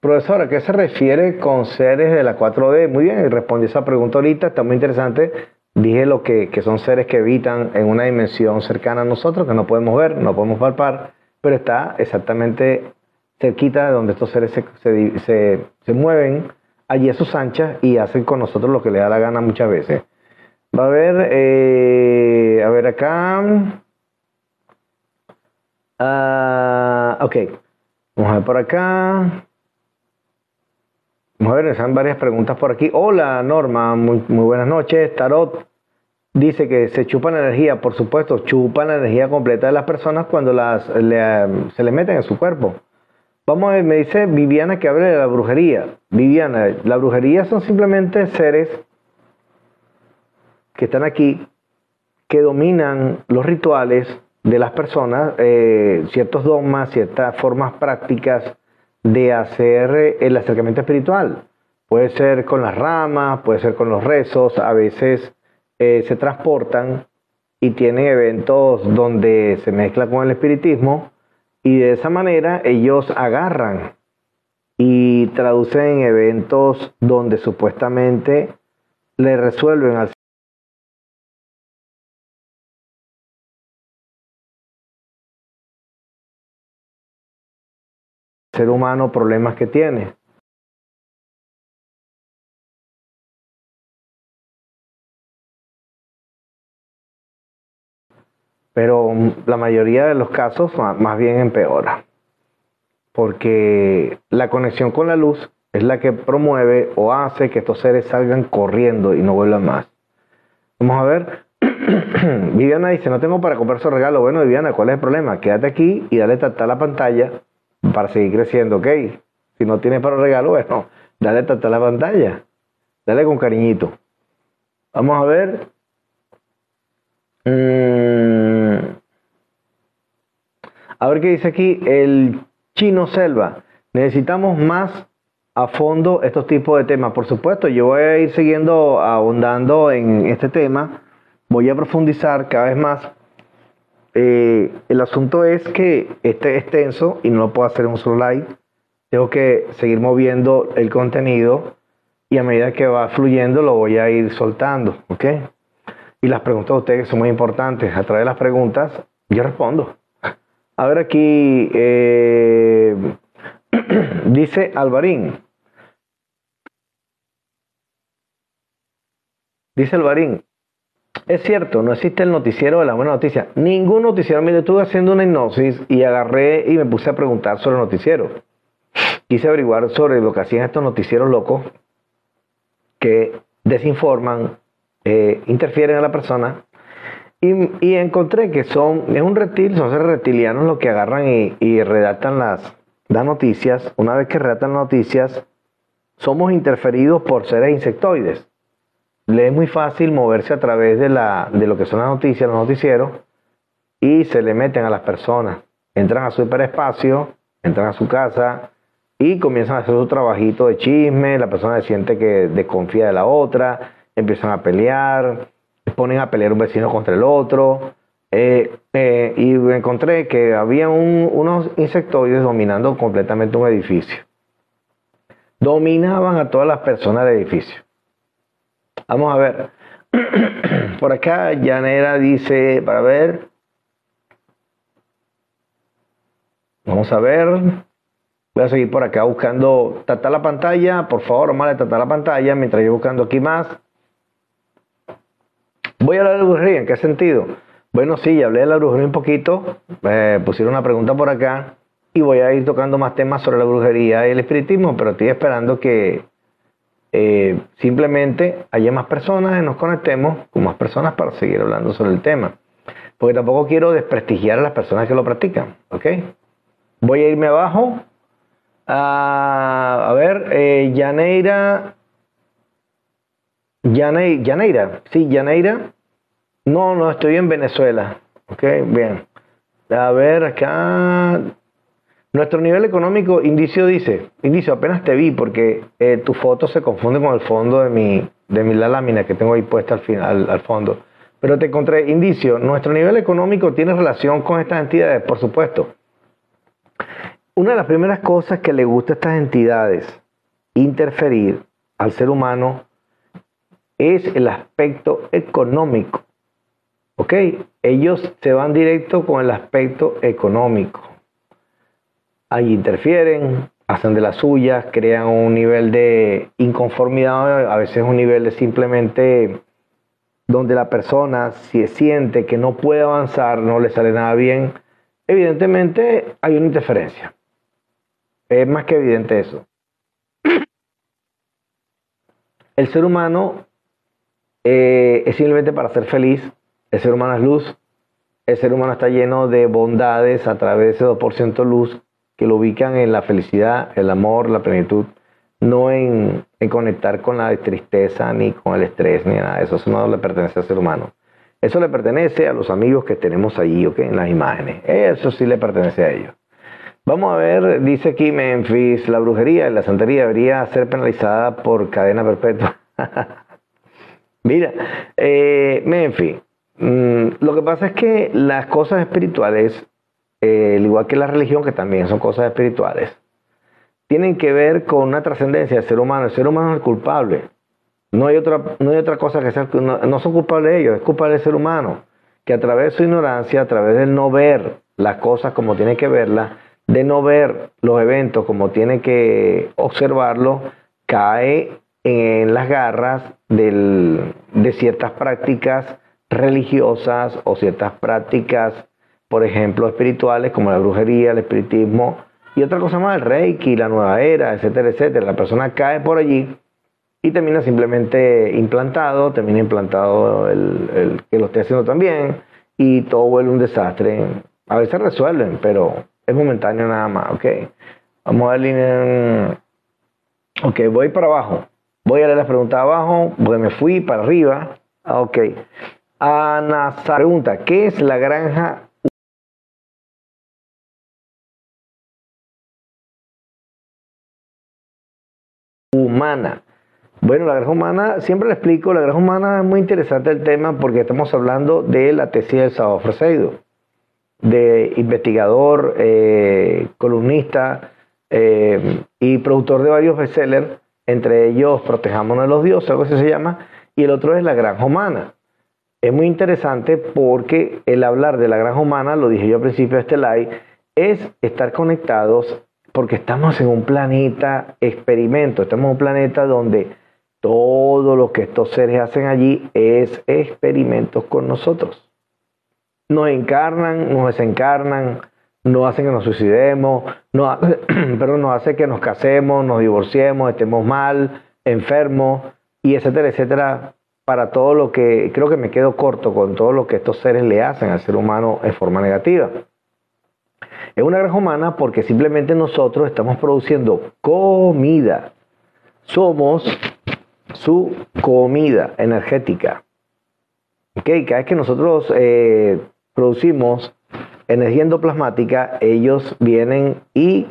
profesora, ¿qué se refiere con seres de la 4D? Muy bien, respondí esa pregunta ahorita, está muy interesante. Dije lo que, son seres que habitan en una dimensión cercana a nosotros, que no podemos ver, no podemos palpar, pero está exactamente cerquita de donde estos seres se, mueven allí a sus anchas y hacen con nosotros lo que le da la gana muchas veces. Va a ver, eh, a ver acá. Ah, ok, vamos a ver por acá. Vamos a ver, están varias preguntas por aquí. Hola Norma, muy, muy buenas noches. Tarot dice que se chupa la energía, por supuesto, chupan la energía completa de las personas cuando las, se le meten en su cuerpo. Vamos a ver, me dice Viviana que hable de la brujería. Viviana, la brujería son simplemente seres que están aquí, que dominan los rituales de las personas, eh, ciertos dogmas, ciertas formas prácticas de hacer eh, el acercamiento espiritual. Puede ser con las ramas, puede ser con los rezos, a veces eh, se transportan y tienen eventos donde se mezcla con el espiritismo y de esa manera ellos agarran y traducen eventos donde supuestamente le resuelven al ser humano problemas que tiene. Pero la mayoría de los casos más bien empeora. Porque la conexión con la luz es la que promueve o hace que estos seres salgan corriendo y no vuelvan más. Vamos a ver. Viviana dice, no tengo para comprar su regalo. Bueno, Viviana, ¿cuál es el problema? Quédate aquí y dale tanta la pantalla para seguir creciendo, ¿ok? Si no tienes para regalo, bueno, dale hasta la pantalla. Dale con cariñito. Vamos a ver. Mm. A ver qué dice aquí el chino selva. Necesitamos más a fondo estos tipos de temas. Por supuesto, yo voy a ir siguiendo, ahondando en este tema. Voy a profundizar cada vez más eh, el asunto es que este es extenso y no lo puedo hacer en un solo live. Tengo que seguir moviendo el contenido y a medida que va fluyendo lo voy a ir soltando, ¿ok? Y las preguntas de ustedes son muy importantes. A través de las preguntas yo respondo. A ver aquí, eh, dice Alvarín, Dice Alvarín, es cierto, no existe el noticiero de la buena noticia. Ningún noticiero. Mire, estuve haciendo una hipnosis y agarré y me puse a preguntar sobre el noticiero. Quise averiguar sobre lo que hacían estos noticieros locos que desinforman, eh, interfieren a la persona. Y, encontré que son, es un reptil, son seres reptilianos los que agarran y, redactan las, las noticias. Una vez que redactan noticias, somos interferidos por seres insectoides le es muy fácil moverse a través de, la, de lo que son las noticias, los noticieros, y se le meten a las personas. Entran a su hiperespacio, entran a su casa y comienzan a hacer su trabajito de chisme, la persona se siente que desconfía de la otra, empiezan a pelear, ponen a pelear un vecino contra el otro. Eh, eh, y encontré que había unos insectoides dominando completamente un edificio. Dominaban a todas las personas del edificio. Vamos a ver. Por acá, Yanera dice, para ver. Vamos a ver. Voy a seguir por acá buscando. Tata la pantalla, por favor, Omar, tata la pantalla mientras yo buscando aquí más. Voy a hablar de brujería, ¿en qué sentido? Bueno, sí, hablé de la brujería un poquito. Eh, pusieron una pregunta por acá y voy a ir tocando más temas sobre la brujería y el espiritismo, pero estoy esperando que eh, simplemente haya más personas y nos conectemos con más personas para seguir hablando sobre el tema. Porque tampoco quiero desprestigiar a las personas que lo practican. ¿Ok? Voy a irme abajo. A, a ver, eh, Yaneira. Yaneira, sí, Yaneira. No, no, estoy en Venezuela. Ok, bien. A ver, acá. Nuestro nivel económico, Indicio dice, Indicio, apenas te vi porque eh, tu foto se confunde con el fondo de mi, de mi lámina que tengo ahí puesta al, final, al fondo. Pero te encontré, Indicio, nuestro nivel económico tiene relación con estas entidades, por supuesto. Una de las primeras cosas que le gusta a estas entidades interferir al ser humano es el aspecto económico. ¿Ok? Ellos se van directo con el aspecto económico ahí interfieren, hacen de las suyas, crean un nivel de inconformidad, a veces un nivel de simplemente donde la persona si siente que no puede avanzar, no le sale nada bien, evidentemente hay una interferencia. Es más que evidente eso. El ser humano eh, es simplemente para ser feliz, el ser humano es luz, el ser humano está lleno de bondades a través de ese 2% luz que lo ubican en la felicidad, el amor, la plenitud, no en, conectar con la tristeza, ni con el estrés, ni nada eso. Eso no le pertenece al ser humano. Eso le pertenece a los amigos que tenemos allí, ¿ok? En las imágenes. Eso sí le pertenece a ellos. Vamos a ver, dice aquí Memphis, la brujería y la santería debería ser penalizada por cadena perpetua. Mira, eh, Memphis, mm, lo que pasa es que las cosas espirituales eh, al igual que la religión, que también son cosas espirituales, tienen que ver con una trascendencia del ser humano. El ser humano es el culpable. No hay otra, no hay otra cosa que sea, no, son culpables ellos, es culpable del ser humano, que a través de su ignorancia, a través de no ver las cosas como tiene que verlas, de no ver los eventos como tiene que observarlos, cae en las garras de ciertas prácticas religiosas o ciertas prácticas por ejemplo, espirituales como la brujería, el espiritismo y otra cosa más, el reiki, la nueva era, etcétera, etcétera. La persona cae por allí y termina simplemente implantado, termina implantado el, que lo esté haciendo también y todo vuelve un desastre. A veces resuelven, pero es momentáneo nada más, ¿ok? Vamos a ver línea. Ok, voy para abajo. Voy a leer las preguntas abajo, porque me fui para arriba. Ok. Ana pregunta, ¿qué es la granja Bueno, la granja humana, siempre le explico, la granja humana es muy interesante el tema porque estamos hablando de la tesis del Sábado Fresedo, de investigador, eh, columnista eh, y productor de varios bestsellers, entre ellos Protejámonos de los dioses, algo así se llama, y el otro es la granja humana. Es muy interesante porque el hablar de la granja humana, lo dije yo al principio de este live, es estar conectados porque estamos en un planeta experimento, estamos en un planeta donde todo lo que estos seres hacen allí es experimentos con nosotros. Nos encarnan, nos desencarnan, nos hacen que nos suicidemos, nos, pero nos hace que nos casemos, nos divorciemos, estemos mal, enfermos, y etcétera, etcétera, para todo lo que creo que me quedo corto con todo lo que estos seres le hacen al ser humano en forma negativa. Es una granja humana porque simplemente nosotros estamos produciendo comida. Somos su comida energética. Okay, cada vez que nosotros eh, producimos energía endoplasmática, ellos vienen y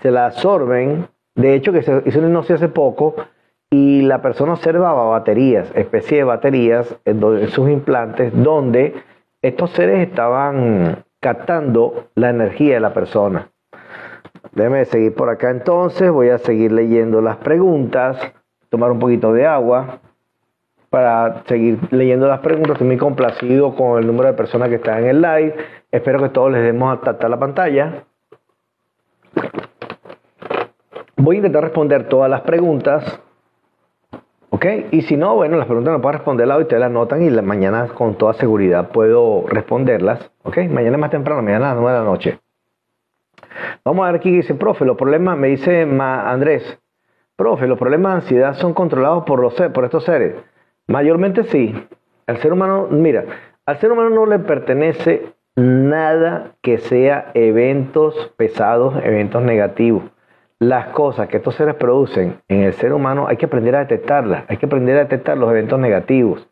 se la absorben. De hecho, que se hizo una hipnosis hace poco y la persona observaba baterías, especie de baterías en, sus implantes, donde estos seres estaban captando la energía de la persona. Déjeme seguir por acá entonces, voy a seguir leyendo las preguntas, tomar un poquito de agua para seguir leyendo las preguntas. Estoy muy complacido con el número de personas que están en el live. Espero que todos les demos a tratar la pantalla. Voy a intentar responder todas las preguntas. ¿Ok? Y si no, bueno, las preguntas no puedo responderlas hoy, ustedes las notan y la mañana con toda seguridad puedo responderlas. ¿Ok? Mañana más temprano, mañana a las 9 de la noche. Vamos a ver aquí, dice, profe, los problemas, me dice Andrés, profe, los problemas de ansiedad son controlados por, los, por estos seres. Mayormente sí. Al ser humano, mira, al ser humano no le pertenece nada que sea eventos pesados, eventos negativos las cosas que estos seres producen en el ser humano hay que aprender a detectarlas, hay que aprender a detectar los eventos negativos,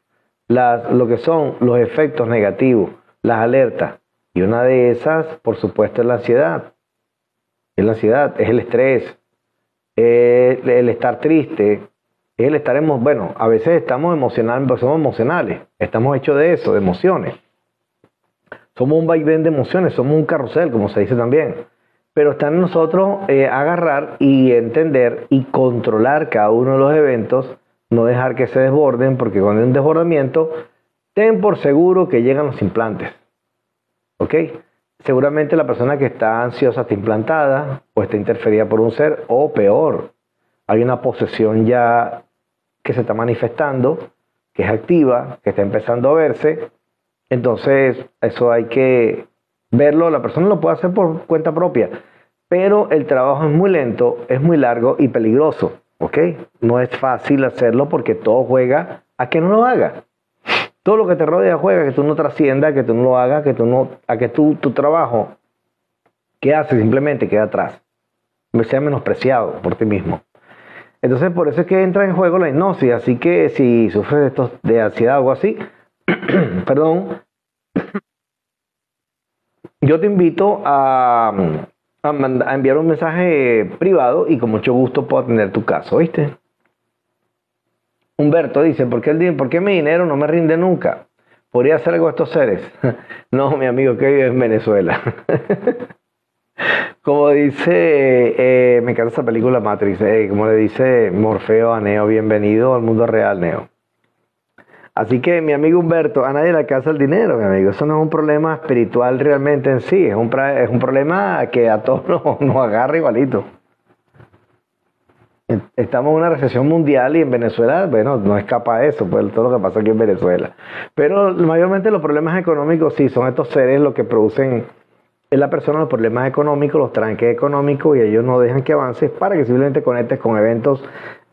las, lo que son los efectos negativos, las alertas. Y una de esas, por supuesto, es la ansiedad. Es la ansiedad, es el estrés, es el estar triste, es el estar, bueno, a veces estamos emocionales, somos emocionales, estamos hechos de eso, de emociones. Somos un vaivén de emociones, somos un carrusel, como se dice también pero está en nosotros eh, agarrar y entender y controlar cada uno de los eventos, no dejar que se desborden, porque cuando hay un desbordamiento, ten por seguro que llegan los implantes. ¿Ok? Seguramente la persona que está ansiosa está implantada o está interferida por un ser, o peor, hay una posesión ya que se está manifestando, que es activa, que está empezando a verse. Entonces, eso hay que verlo, la persona lo puede hacer por cuenta propia, pero el trabajo es muy lento, es muy largo y peligroso, ¿ok? No es fácil hacerlo porque todo juega a que no lo haga. Todo lo que te rodea juega, que tú no trasciendas, que tú no lo hagas, que tú no, a que tú, tu trabajo que haces simplemente queda atrás, sea menospreciado por ti mismo. Entonces, por eso es que entra en juego la hipnosis. Así que si sufres de, estos, de ansiedad o algo así, perdón, yo te invito a, enviar un mensaje privado y con mucho gusto puedo atender tu caso, ¿viste? Humberto dice, ¿por qué, el, ¿por qué mi dinero no me rinde nunca? ¿Podría hacer algo a estos seres? no, mi amigo, que vive en Venezuela. como dice, eh, me encanta esa película Matrix, eh, como le dice Morfeo a Neo, bienvenido al mundo real, Neo. Así que mi amigo Humberto, a nadie le alcanza el dinero, mi amigo. Eso no es un problema espiritual realmente en sí, es un, es un problema que a todos nos, agarra igualito. Estamos en una recesión mundial y en Venezuela, bueno, no escapa de eso, pues todo lo que pasa aquí en Venezuela. Pero mayormente los problemas económicos sí son estos seres los que producen en la persona los problemas económicos, los tranques económicos y ellos no dejan que avances para que simplemente conectes con eventos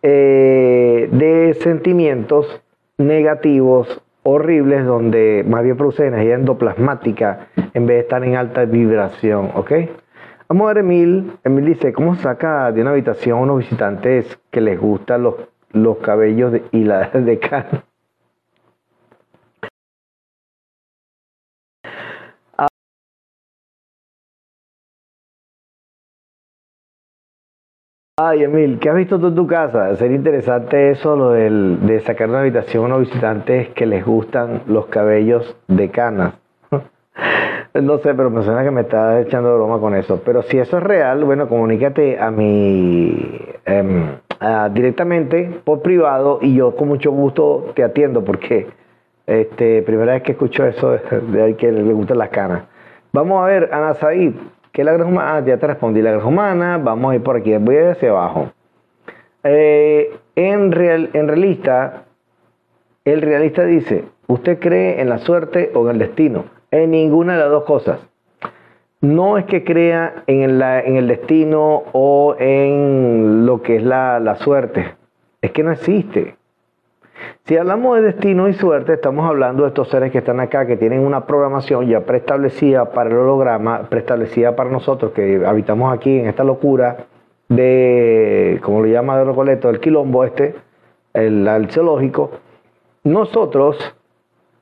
eh, de sentimientos negativos, horribles, donde más bien produce energía endoplasmática en vez de estar en alta vibración, ¿ok? Vamos a ver, Emil. Emil dice, ¿cómo saca de una habitación a unos visitantes que les gustan los, los cabellos y la de cara? Ay, Emil, ¿qué has visto tú en tu casa? Sería interesante eso, lo del, de sacar una habitación a visitantes que les gustan los cabellos de canas. no sé, pero me suena que me estás echando broma con eso. Pero si eso es real, bueno, comunícate a mi em, directamente por privado y yo con mucho gusto te atiendo porque este primera vez que escucho eso de que le gustan las canas. Vamos a ver, Ana Said, ¿Qué es la granja humana? Ah, ya te respondí. La granja humana, vamos a ir por aquí, voy a ir hacia abajo. Eh, En, real, en realista, el realista dice, ¿usted cree en la suerte o en el destino? En ninguna de las dos cosas. No es que crea en, la, en el destino o en lo que es la, la suerte. Es que no existe. Si hablamos de destino y suerte, estamos hablando de estos seres que están acá, que tienen una programación ya preestablecida para el holograma, preestablecida para nosotros que habitamos aquí en esta locura de, como lo llama de Recoleto, el quilombo este, el, zoológico. Nosotros,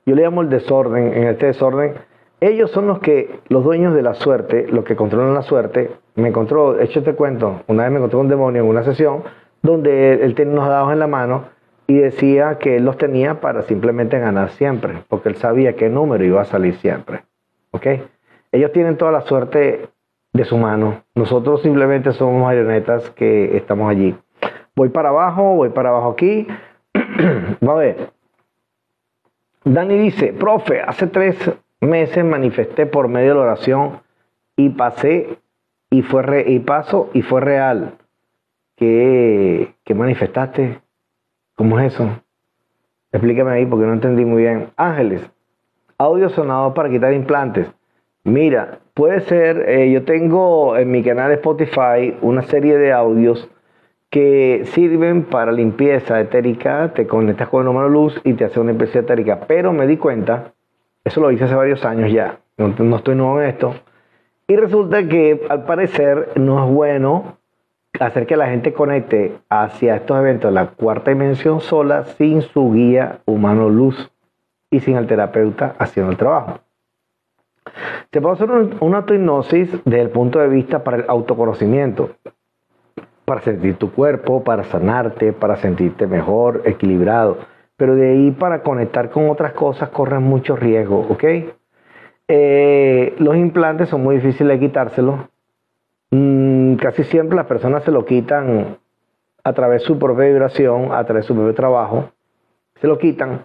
yo le llamo el desorden, en este desorden, ellos son los que, los dueños de la suerte, los que controlan la suerte. Me encontró, hecho te cuento, una vez me encontré un demonio en una sesión donde él tenía unos dados en la mano y decía que él los tenía para simplemente ganar siempre, porque él sabía qué número iba a salir siempre. ¿Ok? Ellos tienen toda la suerte de su mano. Nosotros simplemente somos marionetas que estamos allí. Voy para abajo, voy para abajo aquí. Va a ver. Dani dice, profe, hace tres meses manifesté por medio de la oración y pasé y fue re, y paso y fue real. ¿Qué, ¿Qué manifestaste? ¿Cómo es eso? Explícame ahí porque no entendí muy bien. Ángeles, audio sonado para quitar implantes. Mira, puede ser, eh, yo tengo en mi canal de Spotify una serie de audios que sirven para limpieza etérica, te conectas con el número luz y te hace una limpieza etérica, pero me di cuenta, eso lo hice hace varios años ya, no estoy nuevo en esto, y resulta que al parecer no es bueno hacer que la gente conecte hacia estos eventos la cuarta dimensión sola sin su guía humano luz y sin el terapeuta haciendo el trabajo. Se puede hacer una autohipnosis desde el punto de vista para el autoconocimiento, para sentir tu cuerpo, para sanarte, para sentirte mejor, equilibrado. Pero de ahí para conectar con otras cosas corren mucho riesgo, ¿ok? Eh, los implantes son muy difíciles de quitárselos Mm, casi siempre las personas se lo quitan a través de su propia vibración, a través de su propio trabajo, se lo quitan,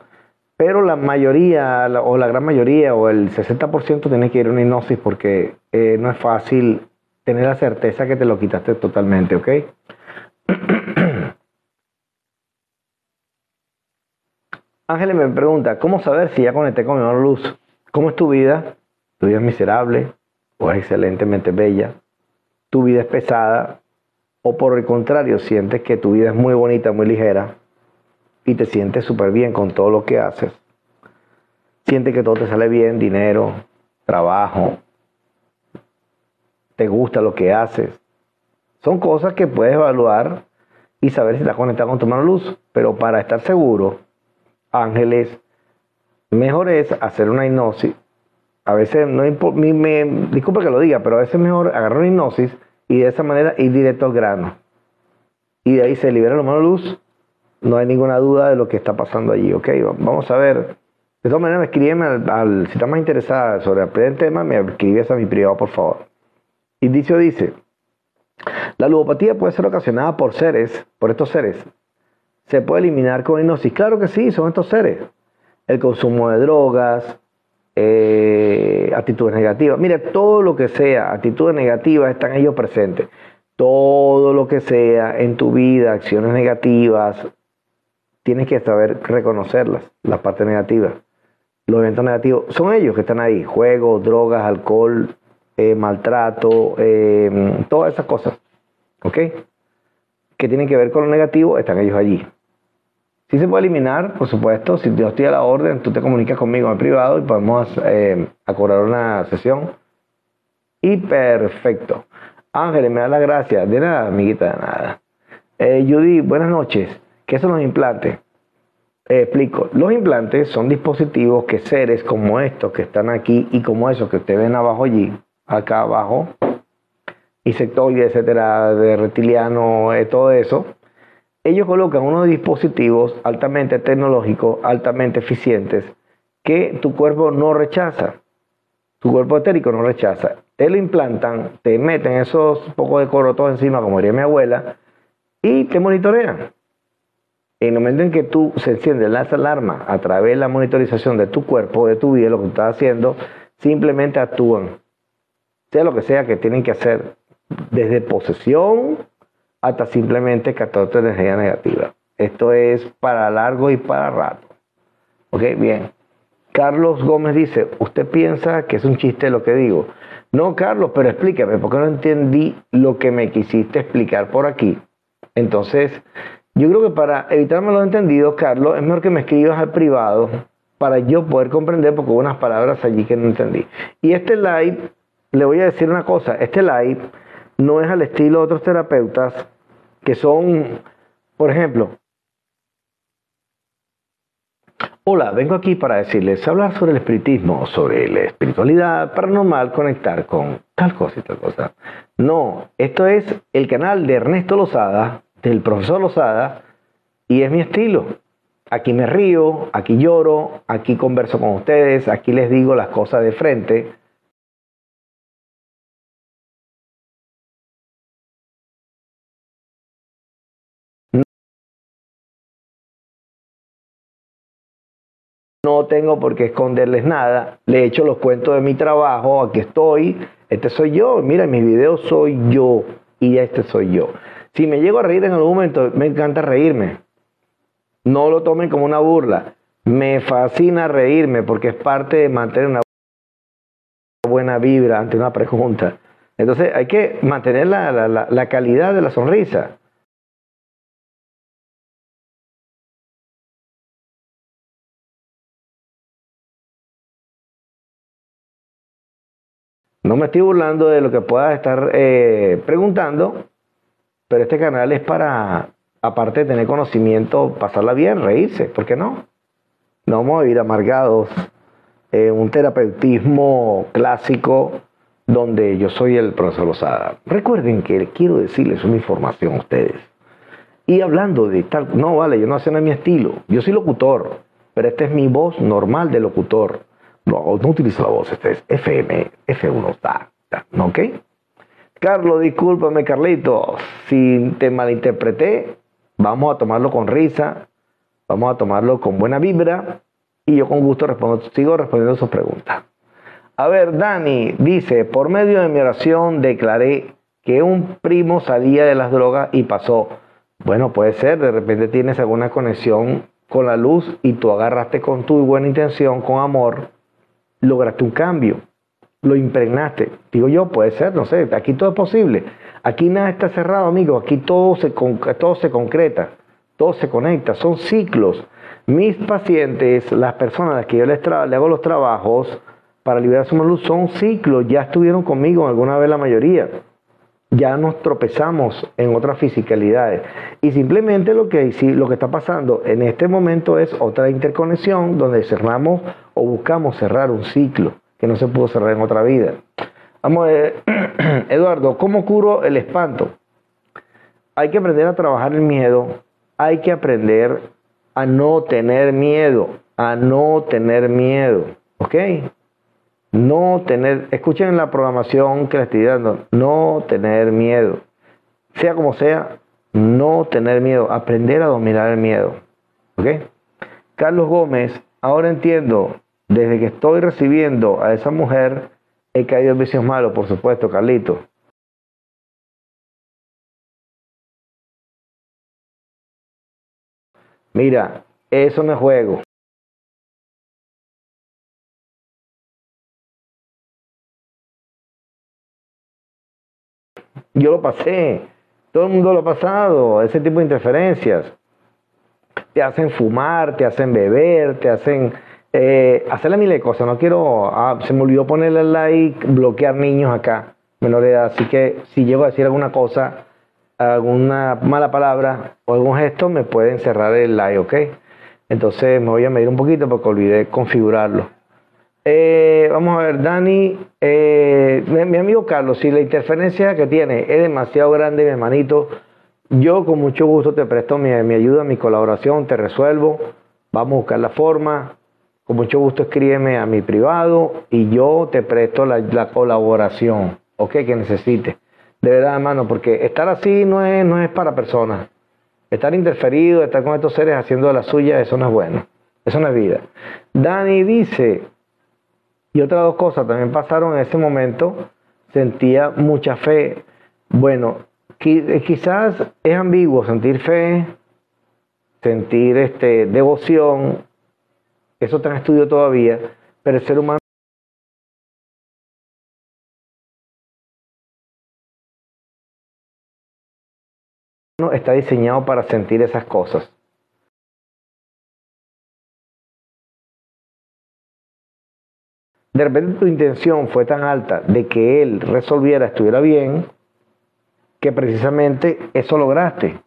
pero la mayoría, o la gran mayoría, o el 60% tiene que ir a una hipnosis porque eh, no es fácil tener la certeza que te lo quitaste totalmente, ¿ok? Ángeles me pregunta, ¿cómo saber si ya conecté con mi luz? ¿Cómo es tu vida? ¿Tu vida es miserable o es excelentemente bella? Tu vida es pesada o por el contrario sientes que tu vida es muy bonita, muy ligera y te sientes súper bien con todo lo que haces. Sientes que todo te sale bien, dinero, trabajo, te gusta lo que haces. Son cosas que puedes evaluar y saber si estás conectado con tu mano luz. Pero para estar seguro, ángeles, mejor es hacer una hipnosis. A veces, no me, me, que lo diga, pero a veces es mejor agarrar una hipnosis y de esa manera ir directo al grano. Y de ahí se libera la mano luz, no hay ninguna duda de lo que está pasando allí, ¿ok? Vamos a ver. De todas maneras, escríbeme al, si estás más interesada sobre el tema, me escribes a mi privado, por favor. Indicio dice, la ludopatía puede ser ocasionada por seres, por estos seres. ¿Se puede eliminar con hipnosis? Claro que sí, son estos seres. El consumo de drogas, eh, actitudes negativas. Mire, todo lo que sea actitudes negativas están ellos presentes. Todo lo que sea en tu vida, acciones negativas, tienes que saber reconocerlas, las partes negativas. Los eventos negativos son ellos que están ahí. Juegos, drogas, alcohol, eh, maltrato, eh, todas esas cosas. ¿Ok? Que tienen que ver con lo negativo, están ellos allí. Si se puede eliminar, por supuesto. Si yo estoy a la orden, tú te comunicas conmigo en privado y podemos eh, acordar una sesión. Y perfecto. Ángeles, me da las gracias. De nada, amiguita, de nada. Eh, Judy, buenas noches. ¿Qué son los implantes? Eh, explico. Los implantes son dispositivos que seres como estos que están aquí y como esos que ustedes ven abajo allí, acá abajo, insectoides, etcétera, de reptiliano, todo eso, ellos colocan unos dispositivos altamente tecnológicos, altamente eficientes, que tu cuerpo no rechaza. Tu cuerpo etérico no rechaza. Te lo implantan, te meten esos pocos de corotos encima, como diría mi abuela, y te monitorean. En el momento en que tú se enciende la alarma a través de la monitorización de tu cuerpo, de tu vida, lo que estás haciendo, simplemente actúan. Sea lo que sea que tienen que hacer, desde posesión hasta simplemente captar tu energía negativa. Esto es para largo y para rato. Ok, bien. Carlos Gómez dice, ¿usted piensa que es un chiste lo que digo? No, Carlos, pero explícame, porque no entendí lo que me quisiste explicar por aquí. Entonces, yo creo que para evitarme los entendidos, Carlos, es mejor que me escribas al privado para yo poder comprender, porque hubo unas palabras allí que no entendí. Y este live, le voy a decir una cosa, este live no es al estilo de otros terapeutas que son, por ejemplo, Hola, vengo aquí para decirles, hablar sobre el espiritismo, sobre la espiritualidad paranormal, conectar con tal cosa y tal cosa. No, esto es el canal de Ernesto Lozada, del profesor Lozada, y es mi estilo. Aquí me río, aquí lloro, aquí converso con ustedes, aquí les digo las cosas de frente no tengo por qué esconderles nada, le he hecho los cuentos de mi trabajo, aquí estoy, este soy yo, mira, mis videos soy yo y este soy yo. Si me llego a reír en algún momento, me encanta reírme. No lo tomen como una burla. Me fascina reírme porque es parte de mantener una buena vibra ante una pregunta. Entonces hay que mantener la calidad de la sonrisa. No me estoy burlando de lo que puedas estar eh, preguntando, pero este canal es para, aparte de tener conocimiento, pasarla bien, reírse, ¿por qué no? No vamos a vivir amargados. en un terapeutismo clásico donde yo soy el profesor Lozada. Recuerden que quiero decirles una información a ustedes. Y hablando de tal, no vale, yo no sé no mi estilo. Yo soy locutor, pero esta es mi voz normal de locutor. No, utilizo la voz, este es FM, F1 está, ¿ok? Carlos, discúlpame, Carlito, si te malinterpreté, vamos a tomarlo con risa, vamos a tomarlo con buena vibra y yo con gusto respondo, sigo respondiendo sus preguntas. A ver, Dani dice, por medio de mi oración declaré que un primo salía de las drogas y pasó. Bueno, puede ser, de repente tienes alguna conexión con la luz y tú agarraste con tu buena intención, con amor, lograste un cambio, lo impregnaste. Digo yo, puede ser, no sé, aquí todo es posible. Aquí nada está cerrado, amigo, aquí todo se, todo se concreta, todo se conecta, son ciclos. Mis pacientes, las personas a las que yo les, le hago los trabajos para liberar su luz, son ciclos, ya estuvieron conmigo alguna vez la mayoría ya nos tropezamos en otras fisicalidades. Y simplemente lo que, lo que está pasando en este momento es otra interconexión donde cerramos o buscamos cerrar un ciclo que no se pudo cerrar en otra vida. Vamos a ver, Eduardo, ¿cómo curo el espanto? Hay que aprender a trabajar el miedo, hay que aprender a no tener miedo, a no tener miedo, ¿ok? No tener, escuchen la programación que les estoy dando, no tener miedo. Sea como sea, no tener miedo, aprender a dominar el miedo. ¿Ok? Carlos Gómez, ahora entiendo, desde que estoy recibiendo a esa mujer, he caído en vicios malos, por supuesto, Carlito. Mira, eso no es juego. Yo lo pasé, todo el mundo lo ha pasado, ese tipo de interferencias. Te hacen fumar, te hacen beber, te hacen eh, hacerle mil de cosas. No quiero, ah, se me olvidó ponerle like, bloquear niños acá, menor edad. Así que si llego a decir alguna cosa, alguna mala palabra o algún gesto, me pueden cerrar el like, ¿ok? Entonces me voy a medir un poquito porque olvidé configurarlo. Eh, vamos a ver, Dani, eh, mi, amigo Carlos, si la interferencia que tiene es demasiado grande, mi hermanito, yo con mucho gusto te presto mi, ayuda, mi colaboración, te resuelvo. Vamos a buscar la forma. Con mucho gusto escríbeme a mi privado y yo te presto la, colaboración, ¿ok? Que necesites. De verdad, hermano, porque estar así no es, no es para personas. Estar interferido, estar con estos seres haciendo la suya, eso no es bueno. Eso no es vida. Dani dice, y otras dos cosas también pasaron en ese momento. Sentía mucha fe. Bueno, eh, quizás es ambiguo sentir fe sentir este, devoción, eso está en estudio todavía, pero el ser humano está diseñado para sentir esas cosas. De repente tu intención fue tan alta de que él resolviera, estuviera bien, que precisamente eso lograste.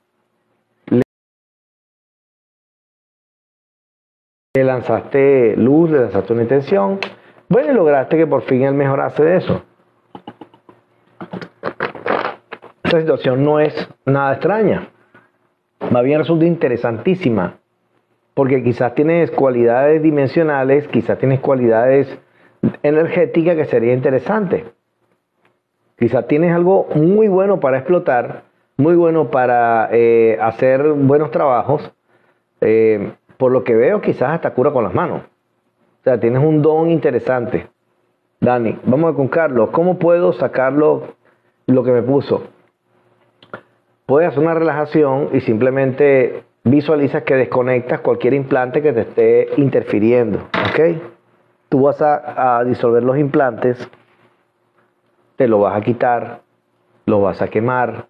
Le lanzaste luz, le lanzaste una intención, bueno, y lograste que por fin él mejorase de eso. Esta situación no es nada extraña. Más bien resulta interesantísima. Porque quizás tienes cualidades dimensionales, quizás tienes cualidades energéticas que sería interesante. Quizás tienes algo muy bueno para explotar, muy bueno para eh, hacer buenos trabajos. Eh, por lo que veo, quizás hasta cura con las manos. O sea, tienes un don interesante. Dani, vamos a con Carlos. ¿Cómo puedo sacarlo lo que me puso? puedes hacer una relajación y simplemente visualizas que desconectas cualquier implante que te esté interfiriendo. ¿Ok? Tú vas a, disolver los implantes, te lo vas a quitar, lo vas a quemar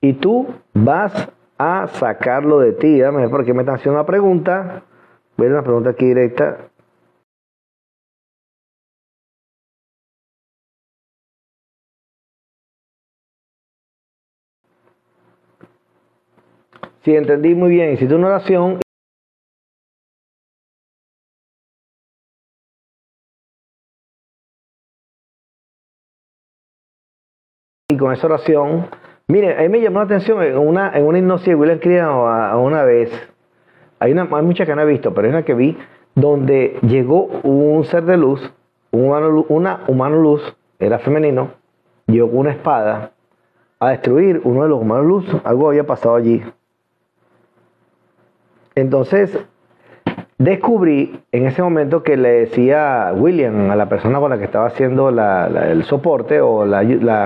y tú vas a sacarlo de ti. Dame porque me están haciendo una pregunta. Voy a una pregunta aquí directa. Si entendí muy bien, hiciste una oración. Y con esa oración, mire, a mí me llamó la atención en una, en una hipnosis de William una vez. Hay, una, hay muchas que no he visto, pero hay una que vi donde llegó un ser de luz, una humano luz, era femenino, llegó con una espada a destruir uno de los humanos luz. Algo había pasado allí. Entonces, descubrí en ese momento que le decía William a la persona con la que estaba haciendo el soporte o la,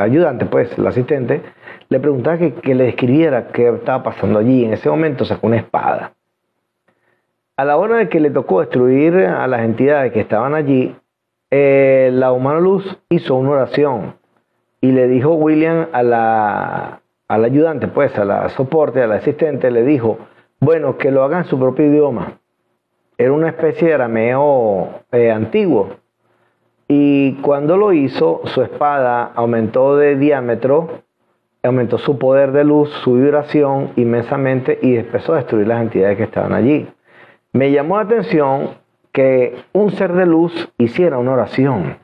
ayudante, pues, la asistente, le preguntaba que, le describiera qué estaba pasando allí. En ese momento sacó una espada. A la hora de que le tocó destruir a las entidades que estaban allí, eh, la humana luz hizo una oración y le dijo William a la, a la ayudante, pues, a la soporte, a la asistente, le dijo, bueno, que lo haga en su propio idioma. Era una especie de arameo eh, antiguo. Y cuando lo hizo, su espada aumentó de diámetro, aumentó su poder de luz, su vibración inmensamente y empezó a destruir las entidades que estaban allí. Me llamó la atención que un ser de luz hiciera una oración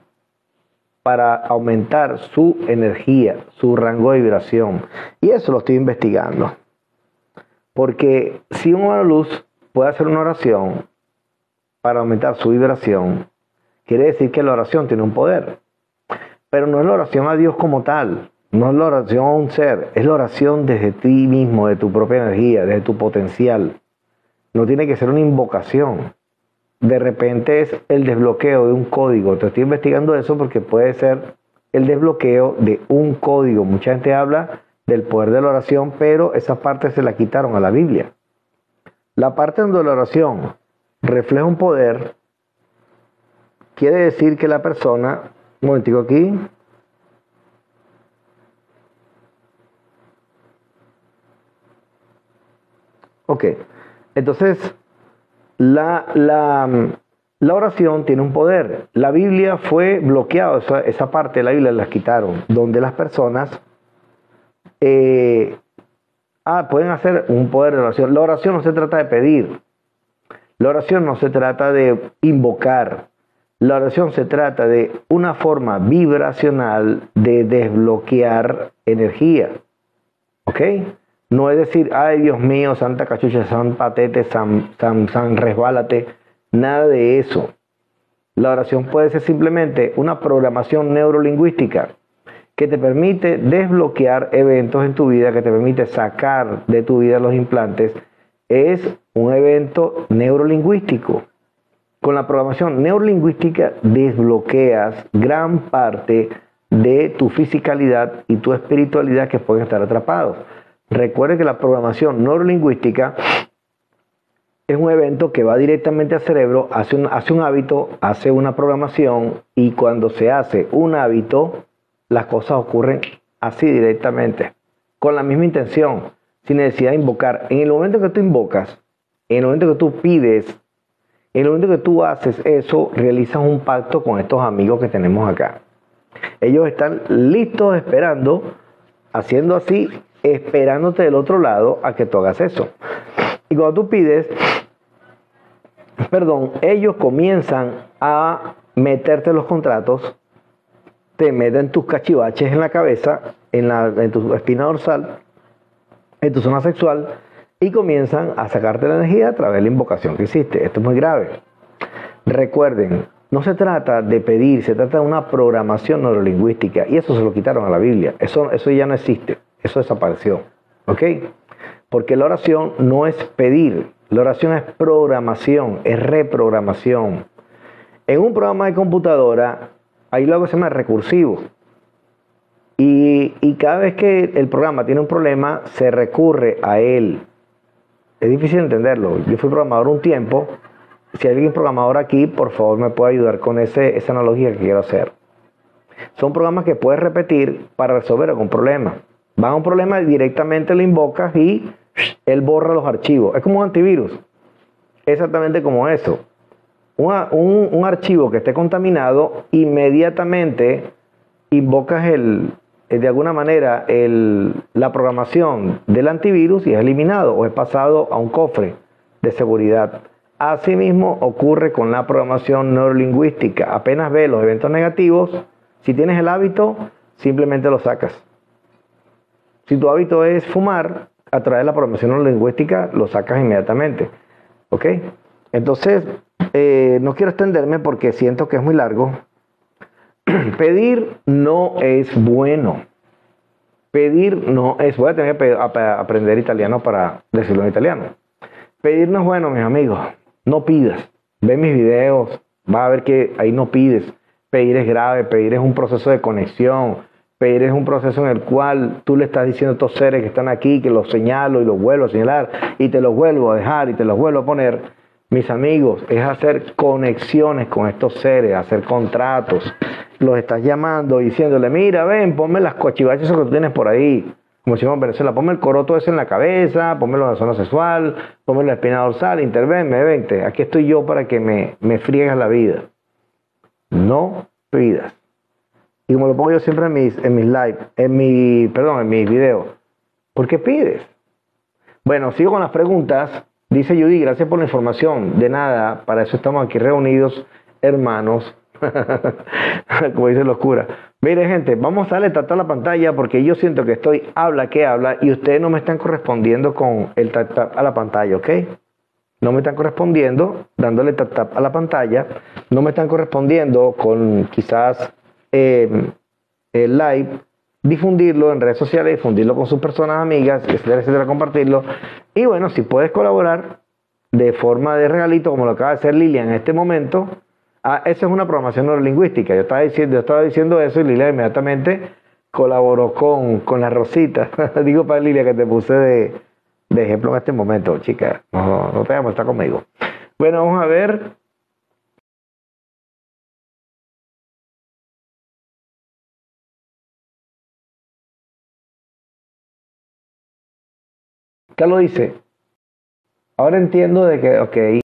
para aumentar su energía, su rango de vibración. Y eso lo estoy investigando. Porque si un luz puede hacer una oración para aumentar su vibración, quiere decir que la oración tiene un poder. Pero no es la oración a Dios como tal, no es la oración a un ser, es la oración desde ti mismo, de tu propia energía, desde tu potencial. No tiene que ser una invocación. De repente es el desbloqueo de un código. Te estoy investigando eso porque puede ser el desbloqueo de un código. Mucha gente habla del poder de la oración, pero esa parte se la quitaron a la Biblia. La parte donde la oración refleja un poder, quiere decir que la persona, un momentico aquí, ok, entonces la, la, la, oración tiene un poder. La Biblia fue bloqueada, esa, esa parte de la Biblia la quitaron, donde las personas eh, ah, pueden hacer un poder de oración. La oración no se trata de pedir. La oración no se trata de invocar. La oración se trata de una forma vibracional de desbloquear energía. ¿Ok? No es decir, ay Dios mío, Santa Cachucha, San Patete, San, San, San Resbálate. Nada de eso. La oración puede ser simplemente una programación neurolingüística que te permite desbloquear eventos en tu vida, que te permite sacar de tu vida los implantes, es un evento neurolingüístico. Con la programación neurolingüística desbloqueas gran parte de tu fisicalidad y tu espiritualidad que pueden estar atrapados. Recuerde que la programación neurolingüística es un evento que va directamente al cerebro, hace un, hace un hábito, hace una programación y cuando se hace un hábito, las cosas ocurren así directamente, con la misma intención, sin necesidad de invocar. En el momento que tú invocas, en el momento que tú pides, en el momento que tú haces eso, realizas un pacto con estos amigos que tenemos acá. Ellos están listos esperando, haciendo así, esperándote del otro lado a que tú hagas eso. Y cuando tú pides, perdón, ellos comienzan a meterte los contratos, te meten tus cachivaches en la cabeza, en, la, en tu espina dorsal, en tu zona sexual, y comienzan a sacarte la energía a través de la invocación que hiciste. Esto es muy grave. Recuerden, no se trata de pedir, se trata de una programación neurolingüística y eso se lo quitaron a la Biblia. Eso, eso ya no existe, eso desapareció. ¿Ok? Porque la oración no es pedir, la oración es programación, es reprogramación. En un programa de computadora hay algo que se llama recursivo. Y, y, cada vez que el programa tiene un problema, se recurre a él. Es difícil entenderlo. Yo fui programador un tiempo. Si hay alguien programador aquí, por favor me puede ayudar con ese, esa analogía que quiero hacer. Son programas que puedes repetir para resolver algún problema. Va a un problema y directamente lo invocas y él borra los archivos. Es como un antivirus. Exactamente como eso. un, un archivo que esté contaminado, inmediatamente invocas el, de alguna manera la programación del antivirus y es eliminado o es pasado a un cofre de seguridad. Asimismo ocurre con la programación neurolingüística. Apenas ve los eventos negativos, si tienes el hábito, simplemente lo sacas. Si tu hábito es fumar, a través de la programación neurolingüística lo sacas inmediatamente. ¿Ok? Entonces, eh, no quiero extenderme porque siento que es muy largo. Pedir no es bueno. Pedir no es. Voy a tener que aprender italiano para decirlo en italiano. Pedir no es bueno, mis amigos. No pidas. Ve mis videos. Va a ver que ahí no pides. Pedir es grave. Pedir es un proceso de conexión. Pedir es un proceso en el cual tú le estás diciendo a estos seres que están aquí que los señalo y los vuelvo a señalar y te los vuelvo a dejar y te los vuelvo a poner. Mis amigos, es hacer conexiones con estos seres, hacer contratos, los estás llamando diciéndole, mira, ven, ponme las cochivachas que tú tienes por ahí. Como decimos en Venezuela, ponme el coroto ese en la cabeza, ponme en la zona sexual, ponme la espina dorsal, intervenme, vente. Aquí estoy yo para que me, me la vida. No pidas. Y como lo pongo yo siempre en mis, en mis live, en mi, perdón, en mis videos. ¿Por qué pides? Bueno, sigo con las preguntas. Dice Judy, gracias por la información. De nada, para eso estamos aquí reunidos, hermanos como dice los curas. Mire, gente, vamos a a la pantalla porque yo siento que estoy habla que habla y ustedes no me están correspondiendo con el tap a la pantalla, ¿ok? No me están correspondiendo dándole tap a la pantalla, no me están correspondiendo con quizás em, el live, difundirlo en redes sociales, difundirlo con sus personas amigas, etcétera, etcétera, compartirlo. Y bueno, si puedes colaborar de forma de regalito, como lo acaba de hacer Lilia en este momento, Ah, esa es una programación neurolingüística. Yo estaba diciendo, yo estaba diciendo eso y Lilia inmediatamente colaboró con, con la Rosita. Digo para Lilia que te puse de, ejemplo en este momento, chica. No, no te vamos, está conmigo. Bueno, vamos a ver. Carlos dice, ahora entiendo de que, ok,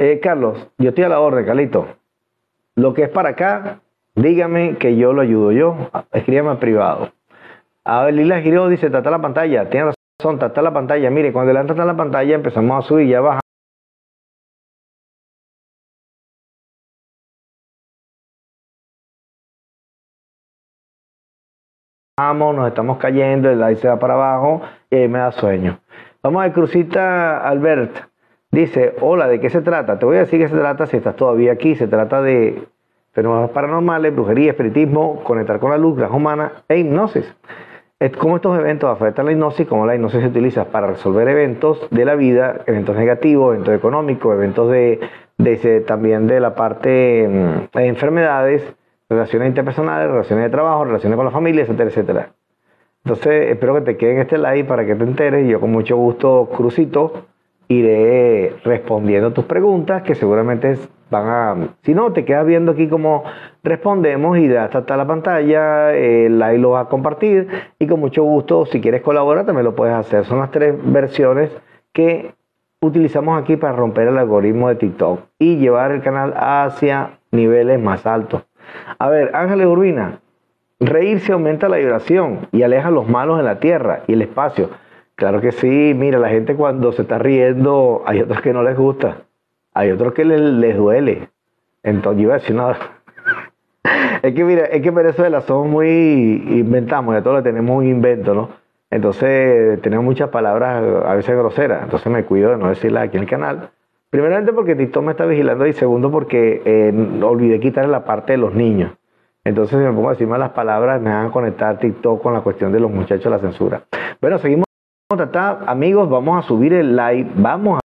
Eh, Carlos, yo estoy a la orden, Carlito. Lo que es para acá, dígame que yo lo ayudo yo. Escríbame privado. A ver, Lila Giro dice, trata la pantalla. Tiene razón, trata la pantalla. Mire, cuando le trata la pantalla empezamos a subir, ya baja. Nos estamos cayendo, el like se va para abajo y me da sueño. Vamos a ver, Crucita Albert. Dice, hola, ¿de qué se trata? Te voy a decir qué se trata si estás todavía aquí. Se trata de fenómenos paranormales, brujería, espiritismo, conectar con la luz, granja humana e hipnosis. Cómo estos eventos afectan la hipnosis, cómo la hipnosis se utiliza para resolver eventos de la vida, eventos negativos, eventos económicos, eventos de, también de la parte mm, de enfermedades, relaciones interpersonales, relaciones de trabajo, relaciones con la familia, etcétera, etcétera. Entonces, espero que te quede en este live para que te enteres. Yo con mucho gusto, Crucito, iré respondiendo tus preguntas que seguramente van a... Si no, te quedas viendo aquí cómo respondemos y hasta está la pantalla, el like lo vas a compartir y con mucho gusto, si quieres colaborar, también lo puedes hacer. Son las tres versiones que utilizamos aquí para romper el algoritmo de TikTok y llevar el canal hacia niveles más altos. A ver, Ángeles Urbina, reírse aumenta la vibración y aleja los malos en la tierra y el espacio. Claro que sí, mira, la gente cuando se está riendo, hay otros que no les gusta, hay otros que les, duele. Entonces, yo iba a decir nada. es que mira, es que Venezuela somos muy, inventamos, ya todos tenemos un invento, ¿no? Entonces tenemos muchas palabras a veces groseras, entonces me cuido de no decirlas aquí en el canal. Primeramente porque TikTok me está vigilando y segundo porque eh, olvidé quitarle la parte de los niños. Entonces si me pongo a decir malas palabras me van a conectar TikTok con la cuestión de los muchachos la censura. Bueno, seguimos. Amigos, vamos a subir el live, vamos a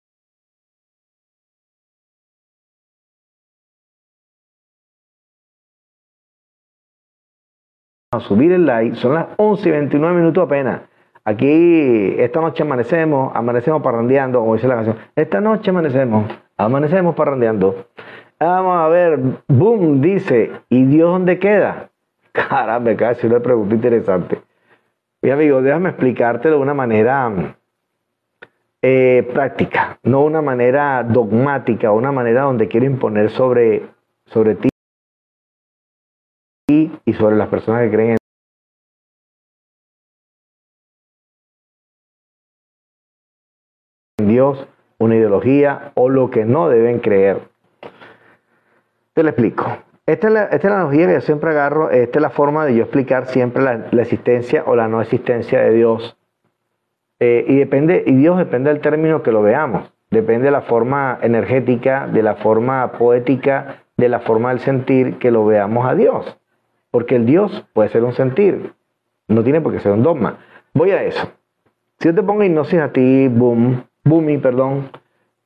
a subir el like. Son las 11 y 29 minutos apenas. Aquí, esta noche amanecemos, amanecemos parrandeando, como dice la canción. Esta noche amanecemos, amanecemos parrandeando. Vamos a ver, boom, dice, ¿y Dios dónde queda? Caramba, casi una pregunta interesante. Mi amigo, déjame explicártelo de una manera eh, práctica, no una manera dogmática, una manera donde quiero imponer sobre, sobre ti y sobre las personas que creen en Dios, una ideología o lo que no deben creer. Te lo explico. Esta es la, esta es analogía que yo siempre agarro, esta es la forma de yo explicar siempre la, existencia o la no existencia de Dios. Eh, y, depende, y Dios depende del término que lo veamos, depende de la forma energética, de la forma poética, de la forma del sentir que lo veamos a Dios. Porque el Dios puede ser un sentir, no tiene por qué ser un dogma. Voy a eso. Si yo te pongo hipnosis a ti, boom, boomy, perdón,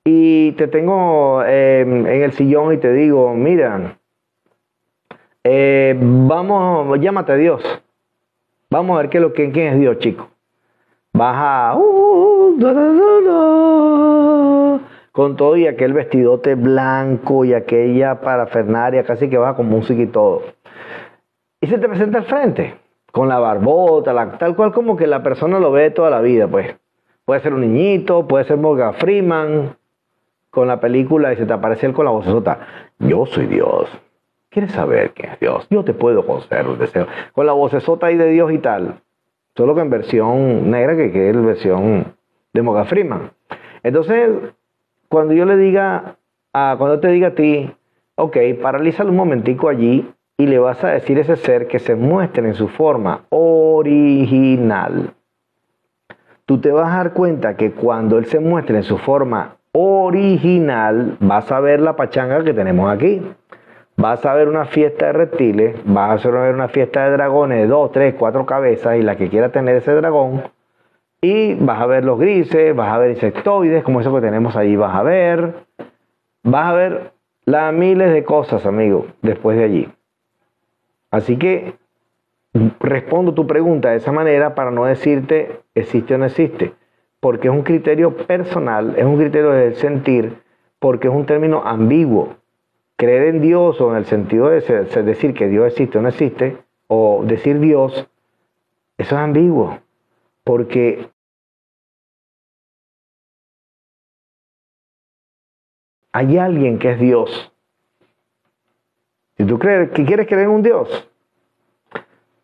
y te tengo em, en el sillón y te digo, mira, eh, vamos, llámate a Dios. Vamos a ver qué quién es Dios, chico. Baja uh, con todo y aquel vestidote blanco y aquella parafernaria, casi que baja con música y todo y se te presenta al frente, con la barbota, tal cual como que la persona lo ve toda la vida, pues. Puede ser un niñito, puede ser Morgan Freeman, con la película y se te aparece él con la vocesota. Yo soy Dios. ¿Quieres saber quién es Dios? Yo te puedo conceder un deseo. Con la vocesota ahí de Dios y tal. Solo que en versión negra, que, es la versión de Morgan Freeman. Entonces, cuando yo le diga, a, cuando te diga a ti, ok, paralízalo un momentico allí y le vas a decir a ese ser que se muestre en su forma original. Tú te vas a dar cuenta que cuando él se muestre en su forma original, vas a ver la pachanga que tenemos aquí. Vas a ver una fiesta de reptiles, vas a ver una fiesta de dragones de dos, tres, cuatro cabezas y la que quiera tener ese dragón. Y vas a ver los grises, vas a ver insectoides, como eso que tenemos ahí, vas a ver. Vas a ver las miles de cosas, amigo, después de allí. Así que respondo tu pregunta de esa manera para no decirte existe o no existe, porque es un criterio personal, es un criterio del sentir, porque es un término ambiguo. Creer en Dios o en el sentido de decir que Dios existe o no existe, o decir Dios, eso es ambiguo, porque hay alguien que es Dios si tú crees que quieres creer en un Dios,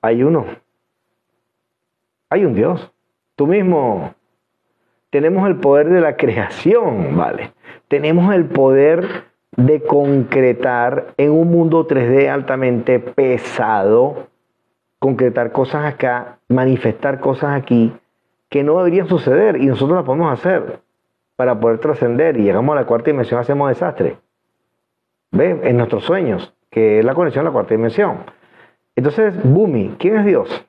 hay uno. Hay un Dios. Tú mismo. Tenemos el poder de la creación, ¿vale? Tenemos el poder de concretar en un mundo 3D altamente pesado, concretar cosas acá, manifestar cosas aquí que no deberían suceder y nosotros las podemos hacer para poder trascender y llegamos a la cuarta dimensión, hacemos desastre. ¿Ve? En nuestros sueños que es la conexión a la cuarta dimensión. Entonces, Bumi, ¿quién es Dios?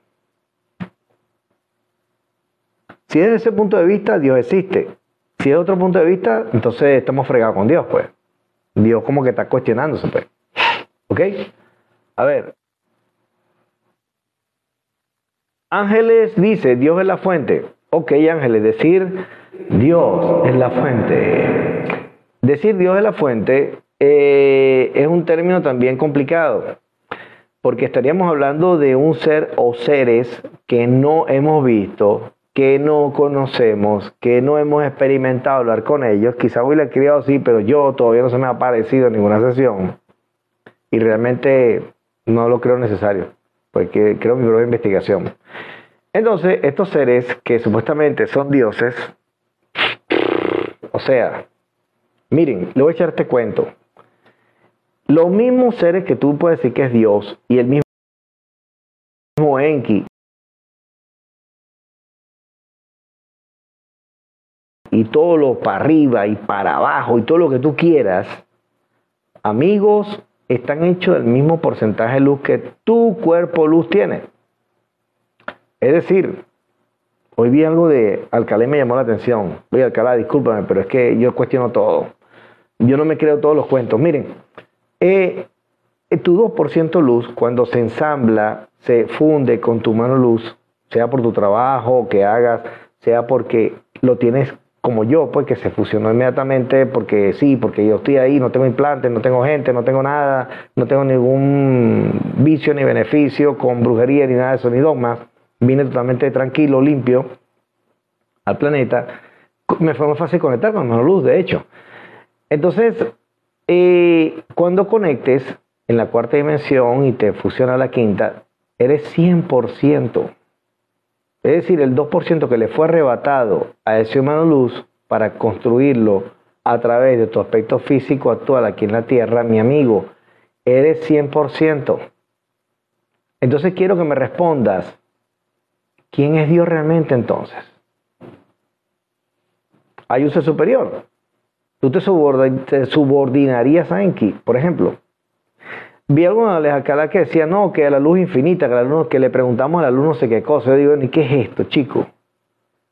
Si desde ese punto de vista Dios existe, si es otro punto de vista, entonces estamos fregados con Dios, pues. Dios como que está cuestionándose, pues. ¿Ok? A ver. Ángeles dice, Dios es la fuente. Ok, ángeles, decir Dios es la fuente. Decir Dios es la fuente eh, es un término también complicado, porque estaríamos hablando de un ser o seres que no hemos visto, que no conocemos, que no hemos experimentado hablar con ellos. Quizá hoy le he criado sí, pero yo todavía no se me ha aparecido en ninguna sesión. Y realmente no lo creo necesario, porque creo mi propia investigación. Entonces, estos seres que supuestamente son dioses, o sea, miren, le voy a echar este cuento. Los mismos seres que tú puedes decir que es Dios y el mismo Enki y todo lo para arriba y para abajo y todo lo que tú quieras, amigos, están hechos del mismo porcentaje de luz que tu cuerpo luz tiene. Es decir, hoy vi algo de Alcalá y me llamó la atención. Oye, Alcalá, discúlpame, pero es que yo cuestiono todo. Yo no me creo todos los cuentos. Miren, eh, tu 2% luz, cuando se ensambla, se funde con tu mano luz, sea por tu trabajo que hagas, sea porque lo tienes como yo, pues que se fusionó inmediatamente porque sí, porque yo estoy ahí, no tengo implantes, no tengo gente, no tengo nada, no tengo ningún vicio ni beneficio con brujería ni nada de eso, ni dogmas. Vine totalmente tranquilo, limpio al planeta. Me fue más fácil conectar con la luz, de hecho. Entonces, eh, cuando conectes en la cuarta dimensión y te fusiona la quinta, eres 100%. Es decir, el 2% que le fue arrebatado a ese humano luz para construirlo a través de tu aspecto físico actual aquí en la Tierra, mi amigo, eres 100%. Entonces quiero que me respondas, ¿quién es Dios realmente entonces? Hay un ser superior. Tú te, subordinarías a Enki, por ejemplo. Vi alguna vez acá que decía, no, que a la luz infinita, que, la luz, que le preguntamos a la luz no sé qué cosa. Yo digo, ¿y qué es esto, chico?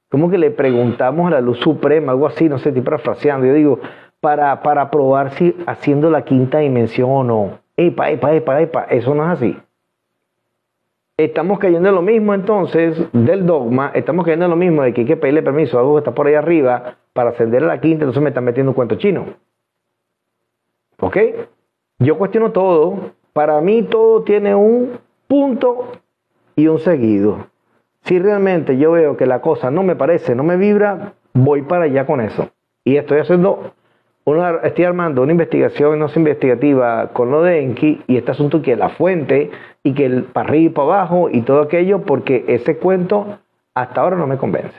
¿Cómo que le preguntamos a la luz suprema, algo así, no sé, estoy parafraseando. Yo digo, para, para probar si haciendo la quinta dimensión o no. Epa, epa, epa, epa, eso no es así. Estamos cayendo en lo mismo entonces del dogma, estamos cayendo en lo mismo de que hay que pedirle permiso a algo que está por ahí arriba para ascender a la quinta, entonces me están metiendo un cuento chino. ¿Ok? Yo cuestiono todo. Para mí todo tiene un punto y un seguido. Si realmente yo veo que la cosa no me parece, no me vibra, voy para allá con eso. Y estoy haciendo una, estoy armando una investigación no investigativa con lo de Enki y este asunto que la fuente y que el para arriba y para abajo y todo aquello porque ese cuento hasta ahora no me convence.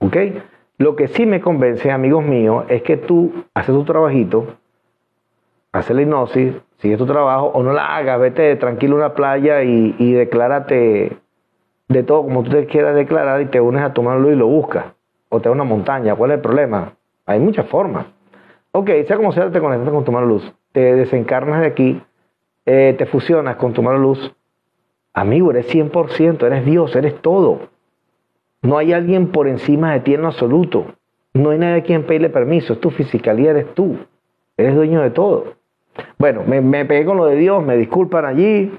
¿Ok? Lo que sí me convence, amigos míos, es que tú haces tu trabajito, hace la hipnosis, sigue tu trabajo o no la hagas, vete tranquilo a una playa y, y declárate de todo como tú te quieras declarar y te unes a tu mano y lo buscas. O te vas a una montaña, ¿cuál es el problema? Hay muchas formas. Ok, sea como sea, te conectas con tu mano luz, te desencarnas de aquí, eh, te fusionas con tu mano luz. Amigo, eres 100%, eres Dios, eres todo. No hay alguien por encima de ti en lo absoluto. No hay nadie a quien pedirle permiso, es tu fisicalía, eres tú. Eres dueño de todo. Bueno, me, pegué con lo de Dios, me disculpan allí,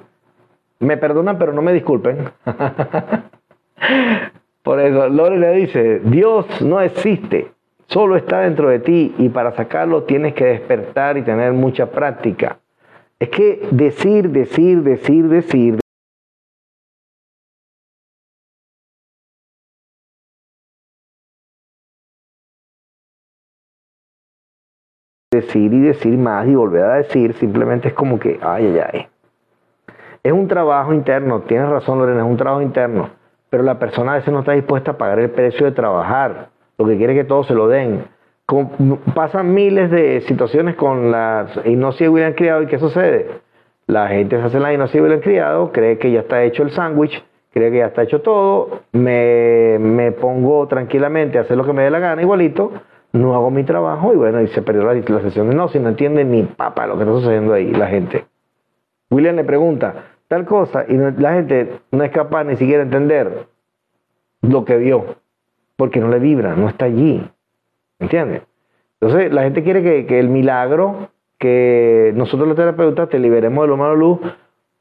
me perdonan, pero no me disculpen. Por eso, Lore le dice, Dios no existe, solo está dentro de ti y para sacarlo tienes que despertar y tener mucha práctica. Es que decir, decir, decir, decir, decir y decir más y volver a decir, simplemente es como que, ay, ay, ay. Es un trabajo interno, tienes razón Lorena, es un trabajo interno, pero la persona a veces no está dispuesta a pagar el precio de trabajar, lo que quiere que todos se lo den. pasan miles de situaciones con la hipnosis de William Criado y ¿qué sucede? La gente se hace la hipnosis de William Criado, cree que ya está hecho el sándwich, cree que ya está hecho todo, me, me pongo tranquilamente a hacer lo que me dé la gana igualito, no hago mi trabajo y bueno, y se perdió la, la sesión no, si no entiende ni papa lo que está sucediendo ahí, la gente. William le pregunta tal cosa y la gente no es capaz ni siquiera de entender lo que vio, porque no le vibra, no está allí. ¿Entiendes? Entonces la gente quiere que, que el milagro, que nosotros los terapeutas te liberemos de lo malo luz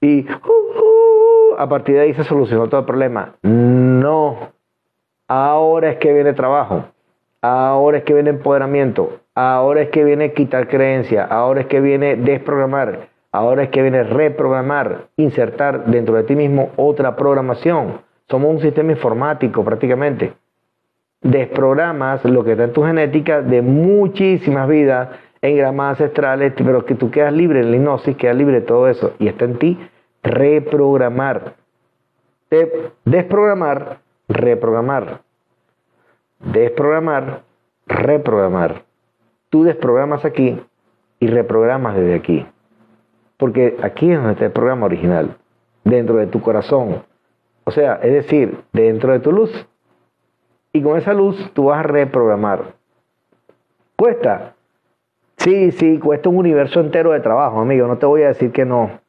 y uh, uh, a partir de ahí se solucionó todo el problema. No. Ahora es que viene trabajo. Ahora es que viene empoderamiento. Ahora es que viene quitar creencia. Ahora es que viene desprogramar. Ahora es que viene reprogramar, insertar dentro de ti mismo otra programación. Somos un sistema informático prácticamente. Desprogramas lo que está en tu genética de muchísimas vidas en gramas ancestrales, pero que tú quedas libre en la hipnosis, quedas libre de todo eso. Y está en ti reprogramar. desprogramar, reprogramar. Desprogramar, reprogramar. Tú desprogramas aquí y reprogramas desde aquí. Porque aquí es donde está el programa original, dentro de tu corazón. O sea, es decir, dentro de tu luz. Y con esa luz tú vas a reprogramar. ¿Cuesta? Sí, sí, cuesta un universo entero de trabajo, amigo. No te voy a decir que no.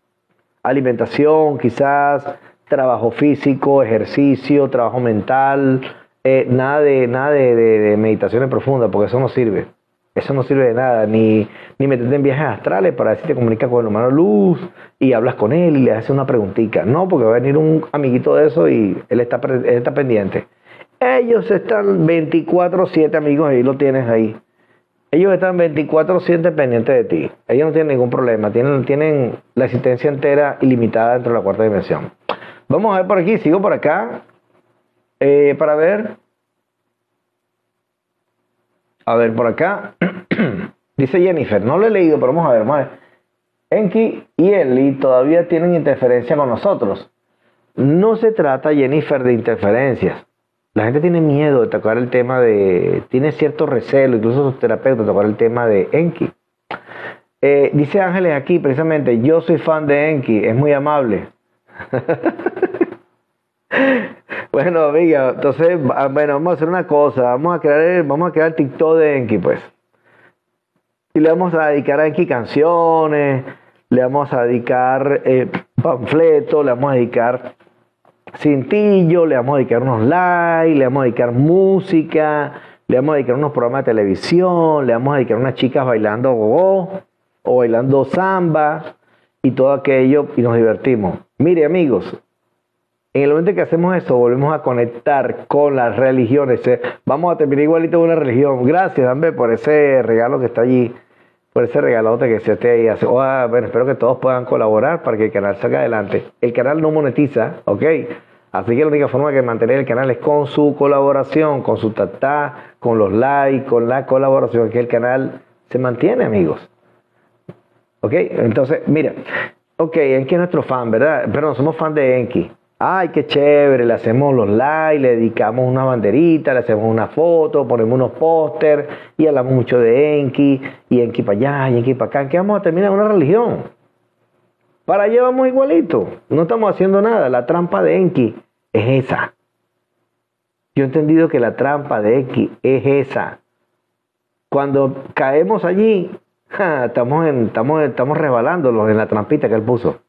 Alimentación, quizás, trabajo físico, ejercicio, trabajo mental, eh, nada, de, nada de, meditaciones profundas, porque eso no sirve. Eso no sirve de nada, ni, ni meterte en viajes astrales para decir te comunicas con el humano luz y hablas con él y le haces una preguntita. No, porque va a venir un amiguito de eso y él está, él está pendiente. Ellos están 24-7 amigos, ahí lo tienes ahí. Ellos están 24-7 pendientes de ti. Ellos no tienen ningún problema, tienen, tienen la existencia entera ilimitada dentro de la cuarta dimensión. Vamos a ver por aquí, sigo por acá. Eh, para ver a ver, por acá. Dice Jennifer, no lo he leído, pero vamos a ver, vamos Enki y Eli todavía tienen interferencia con nosotros. No se trata, Jennifer, de interferencias. La gente tiene miedo de tocar el tema de. Tiene cierto recelo, incluso sus terapeutas, tocar el tema de Enki. Eh, dice Ángeles aquí, precisamente, yo soy fan de Enki, es muy amable. Bueno, amiga, entonces, ah, bueno, vamos a hacer una cosa, vamos a crear, vamos a crear TikTok de Enki, pues. Y le vamos a dedicar a Enki canciones, le vamos a dedicar eh, panfletos, le vamos a dedicar cintillo, le vamos a dedicar unos likes, le vamos a dedicar música, le vamos a dedicar unos programas de televisión, le vamos a dedicar unas chicas bailando gogo o bailando samba y todo aquello y nos divertimos. Mire amigos, en el momento que hacemos eso, volvemos a conectar con las religiones. Eh, vamos a terminar igualito con una religión. Gracias, Dame, por ese regalo que está allí, por ese regalote que se esté ahí. Oh, bueno, espero que todos puedan colaborar para que el canal salga adelante. El canal no monetiza, ¿ok? Así que la única forma de mantener el canal es con su colaboración, con su tatá, con los likes, con la colaboración, que el canal se mantiene, amigos. ¿Ok? Entonces, mira, ok, Enki es nuestro fan, ¿verdad? Pero somos fan de Enki ay, qué chévere, le hacemos los likes, le dedicamos una banderita, le hacemos una foto, ponemos unos póster y hablamos mucho de Enki, y Enki para allá, y Enki para acá, que vamos a terminar una religión. Para allá vamos igualito, no estamos haciendo nada, la trampa de Enki es esa. Yo he entendido que la trampa de Enki es esa. Cuando caemos allí, estamos, en, estamos, estamos resbalándolos en la trampita que él puso.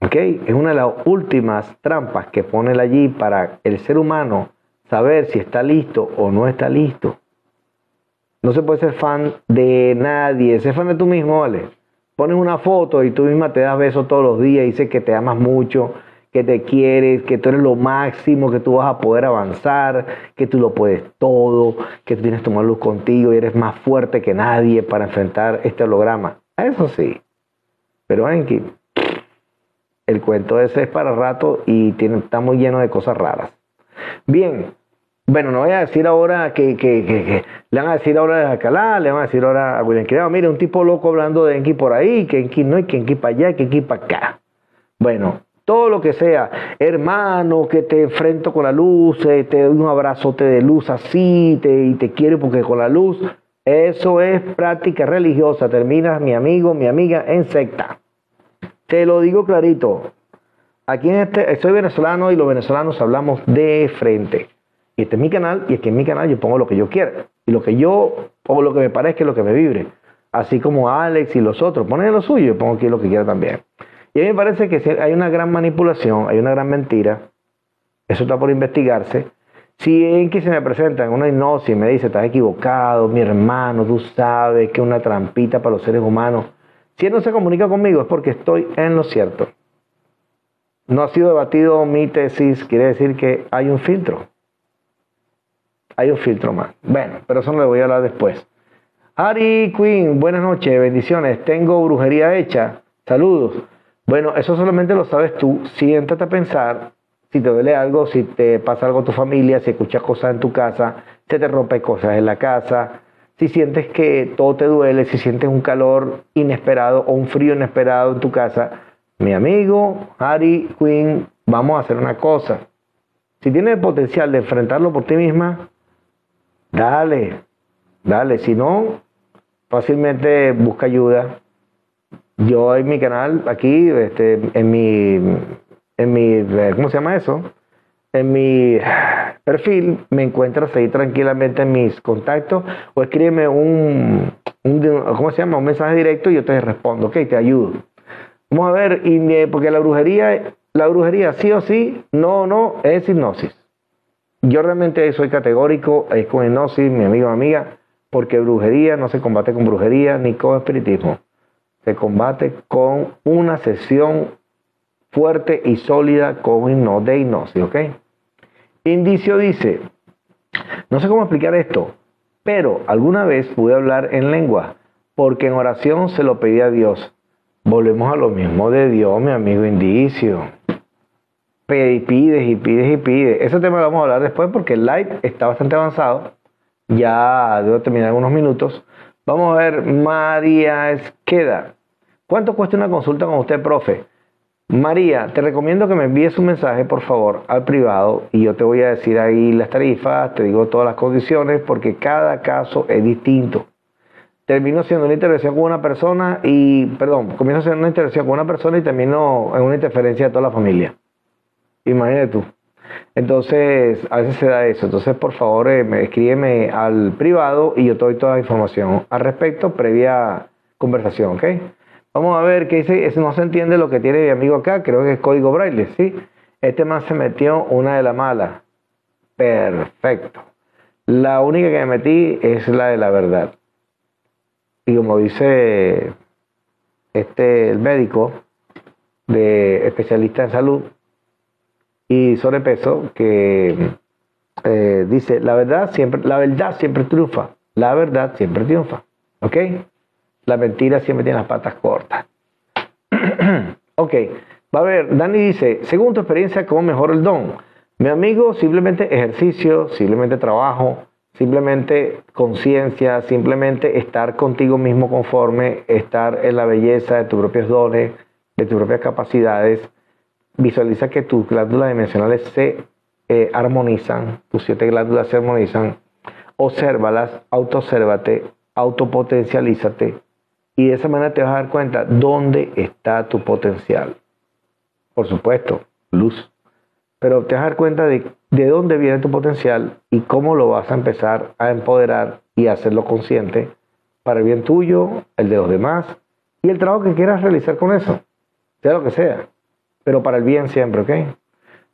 Es una de las últimas trampas que pone allí para el ser humano saber si está listo o no está listo. No se puede ser fan de nadie, ser fan de tú mismo, ¿vale? Pones una foto y tú misma te das besos todos los días y dices que te amas mucho, que te quieres, que tú eres lo máximo, que tú vas a poder avanzar, que tú lo puedes todo, que tú tienes tu luz contigo y eres más fuerte que nadie para enfrentar este holograma. Eso sí. Pero Enki, el cuento ese es para rato y tiene, está muy lleno de cosas raras. Bien, bueno, no voy a decir ahora que, le van a decir ahora a Alcalá, le van a decir ahora a William Criado, mire, un tipo loco hablando de Enki por ahí, que Enki no, y que Enki para allá, que Enki para acá. Bueno, todo lo que sea, hermano, que te enfrento con la luz, eh, te doy un abrazote de luz así, te, y te quiero porque con la luz, eso es práctica religiosa. Terminas, mi amigo, mi amiga, en secta. Te lo digo clarito. Aquí en este, soy venezolano y los venezolanos hablamos de frente. Y este es mi canal y aquí en mi canal yo pongo lo que yo quiera. Y lo que yo, o lo que me parezca, lo que me vibre. Así como Alex y los otros ponen lo suyo, yo pongo aquí lo que quiera también. Y a mí me parece que hay una gran manipulación, hay una gran mentira. Eso está por investigarse. Si en que se me presenta en una hipnosis y me dice, estás equivocado, mi hermano, tú sabes que es una trampita para los seres humanos, si él no se comunica conmigo es porque estoy en lo cierto. no ha sido debatido mi tesis, quiere decir que hay un filtro. Hay un filtro más. Bueno, pero eso no le voy a hablar después. Ari Queen, buenas noches, bendiciones. Tengo brujería hecha. Saludos. Bueno, eso solamente lo sabes tú. Siéntate a pensar si te duele algo, si te pasa algo a tu familia, si escuchas cosas en tu casa, se te rompe cosas en la casa, si sientes que todo te duele, si sientes un calor inesperado o un frío inesperado en tu casa, mi amigo Harry Quinn, vamos a hacer una cosa. Si tienes el potencial de enfrentarlo por ti misma, dale, dale. Si no, fácilmente busca ayuda. Yo en mi canal, aquí, este, en mi en mi, eh, ¿cómo se llama eso? En mi perfil me encuentras ahí tranquilamente en mis contactos o escríbeme un, ¿cómo se llama? Un mensaje directo y yo te respondo, ok, te ayudo. Vamos a ver, porque la brujería, la brujería sí o sí, no o no, es hipnosis. Yo realmente soy categórico, es con hipnosis, mi amigo o amiga, porque brujería no se combate con brujería ni con espiritismo. Se combate con una sesión fuerte y sólida con hipnosis de hipnosis, ¿ok? Indicio dice, no sé cómo explicar esto, pero alguna vez pude hablar en lengua, porque en oración se lo pedí a Dios. Volvemos a lo mismo de Dios, mi amigo Indicio. Y pides y pides y pides. Ese tema lo vamos a hablar después porque el live está bastante avanzado. Ya debo terminar unos minutos. Vamos a ver, María Esqueda. ¿Cuánto cuesta una consulta con usted, profe? María, te recomiendo que me envíes un mensaje, por favor, al privado y yo te voy a decir ahí las tarifas, te digo todas las condiciones, porque cada caso es distinto. Termino siendo una intervención con una persona y, perdón, comienzo haciendo una intervención con una persona y termino en una interferencia de toda la familia. Imagínate tú. Entonces, a veces se da eso. Entonces, por favor, eh, escríbeme al privado y yo te doy toda la información al respecto previa conversación, ¿ok? Vamos a ver qué dice. No se entiende lo que tiene mi amigo acá. Creo que es código braille, ¿sí? Este más se metió una de la mala. Perfecto. La única que me metí es la de la verdad. Y como dice este el médico de especialista en salud y sobrepeso que eh, dice la verdad siempre la verdad siempre triunfa la verdad siempre triunfa ¿ok? La mentira siempre tiene las patas cortas. ok, va a ver, Dani dice, según tu experiencia, ¿cómo mejora el don? Mi amigo, simplemente ejercicio, simplemente trabajo, simplemente conciencia, simplemente estar contigo mismo conforme, estar en la belleza de tus propios dones, de tus propias capacidades. Visualiza que tus glándulas dimensionales se eh, armonizan, tus siete glándulas se armonizan. Obsérvalas, autoobsérvate, autopotencialízate, y de esa manera te vas a dar cuenta dónde está tu potencial. Por supuesto, luz. Pero te vas a dar cuenta de, de dónde viene tu potencial y cómo lo vas a empezar a empoderar y hacerlo consciente para el bien tuyo, el de los demás y el trabajo que quieras realizar con eso, sea lo que sea, pero para el bien siempre, ¿ok?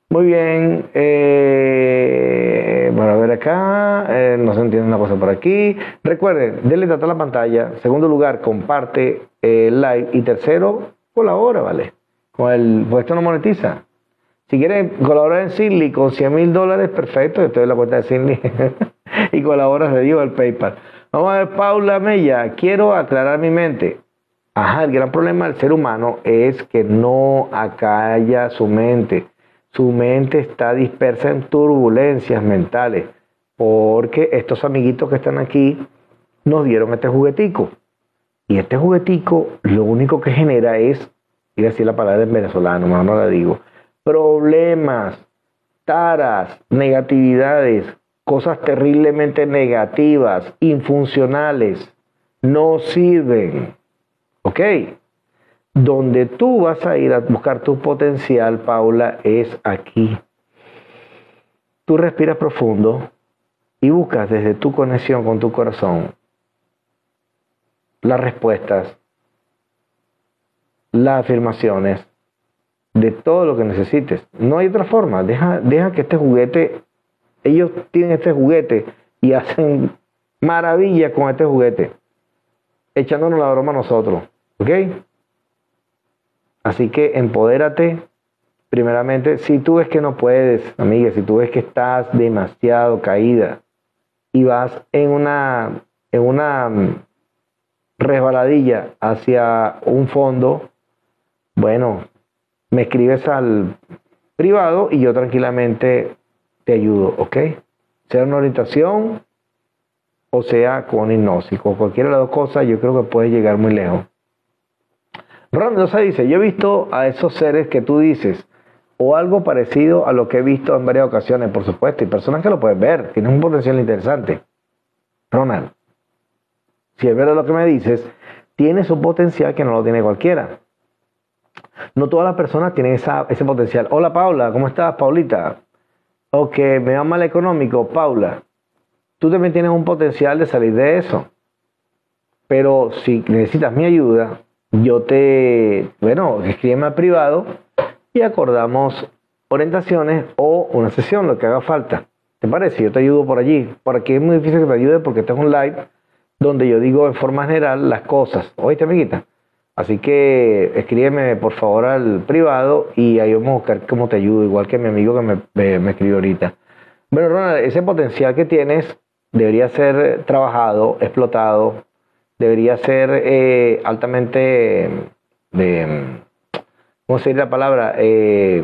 Muy bien, eh, bueno, a ver acá, eh, no se entiende una cosa por aquí. Recuerden, denle a la pantalla. Segundo lugar, comparte el live. Y tercero, colabora, ¿vale? Con el, pues esto no monetiza. Si quieren colaborar en Sinly con 100 mil dólares, perfecto, te doy la cuenta de Sinly y colaboras, le digo el PayPal. Vamos a ver, Paula Mella, quiero aclarar mi mente. Ajá, el gran problema del ser humano es que no acalla su mente su mente está dispersa en turbulencias mentales, porque estos amiguitos que están aquí nos dieron este juguetico. Y este juguetico lo único que genera es, y decir la palabra en venezolano, más no la digo, problemas, taras, negatividades, cosas terriblemente negativas, infuncionales, no sirven. ¿Ok? Donde tú vas a ir a buscar tu potencial, Paula, es aquí. Tú respiras profundo y buscas desde tu conexión con tu corazón las respuestas, las afirmaciones de todo lo que necesites. No hay otra forma. Deja, deja que este juguete, ellos tienen este juguete y hacen maravilla con este juguete, echándonos la broma a nosotros. ¿Ok? Así que empodérate, primeramente, si tú ves que no puedes, amiga, si tú ves que estás demasiado caída y vas en una, en una mm, resbaladilla hacia un fondo, bueno, me escribes al privado y yo tranquilamente te ayudo, ¿ok? Sea una orientación o sea con hipnosis, o cualquiera de las dos cosas, yo creo que puedes llegar muy lejos. Ronaldo dice, yo he visto a esos seres que tú dices, o algo parecido a lo que he visto en varias ocasiones, por supuesto, y personas que lo pueden ver, tienen un potencial interesante. Ronald, si es verdad lo que me dices, tienes un potencial que no lo tiene cualquiera. No todas las personas tienen ese potencial. Hola Paula, ¿cómo estás, Paulita? O que me va mal económico, Paula. Tú también tienes un potencial de salir de eso. Pero si necesitas mi ayuda, yo te, bueno, escríbeme al privado y acordamos orientaciones o una sesión, lo que haga falta. ¿Te parece? Yo te ayudo por allí. Por aquí es muy difícil que te ayude porque este es un live donde yo digo en forma general las cosas. Oíste, amiguita. Así que escríbeme por favor al privado y ahí vamos a buscar cómo te ayudo, igual que mi amigo que me, me escribió ahorita. Bueno, Ronald, ese potencial que tienes debería ser trabajado, explotado, debería ser eh, altamente, de, ¿cómo se dice la palabra? Eh,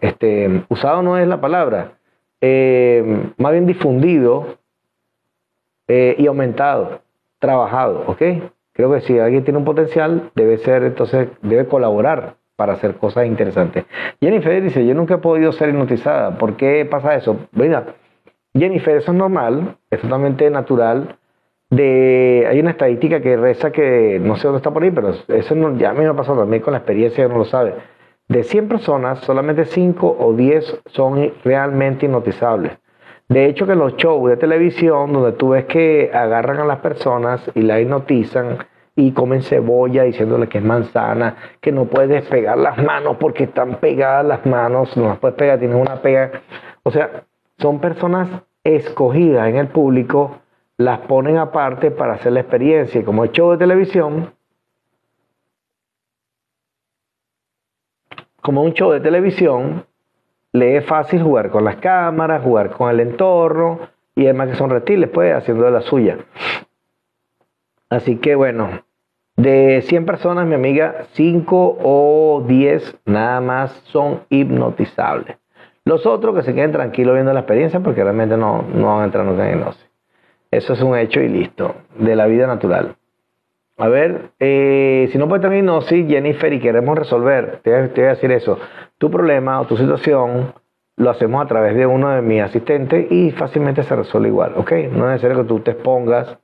este, usado no es la palabra, eh, más bien difundido y aumentado, trabajado, ¿ok? Creo que si alguien tiene un potencial, debe ser, entonces, debe colaborar para hacer cosas interesantes. Jennifer dice, yo nunca he podido ser hipnotizada. ¿Por qué pasa eso? Mira, Jennifer, eso es normal, es totalmente natural de, hay una estadística que reza que, no sé dónde está por ahí, pero eso no, ya a mí me ha pasado también con la experiencia, no lo sabe. De 100 personas, solamente 5 o 10 son realmente hipnotizables. De hecho, que los shows de televisión, donde tú ves que agarran a las personas y la hipnotizan y comen cebolla diciéndole que es manzana, que no puedes despegar las manos porque están pegadas las manos, no las puedes pegar, tienes una pega. O sea, son personas escogidas en el público las ponen aparte para hacer la experiencia. Como es show de televisión, como un show de televisión, le es fácil jugar con las cámaras, jugar con el entorno, y además que son reptiles, pues, haciendo de la suya. Así que bueno, de 100 personas, mi amiga, 5 o 10 nada más son hipnotizables. Los otros que se queden tranquilos viendo la experiencia porque realmente no, no van a entrar en hipnosis. Eso es un hecho y listo, de la vida natural. A ver, eh, si no puede tener hipnosis, Jennifer, y queremos resolver, te, voy a decir eso, tu problema o tu situación lo hacemos a través de uno de mis asistentes y fácilmente se resuelve igual, ¿ok? No es necesario que tú te expongas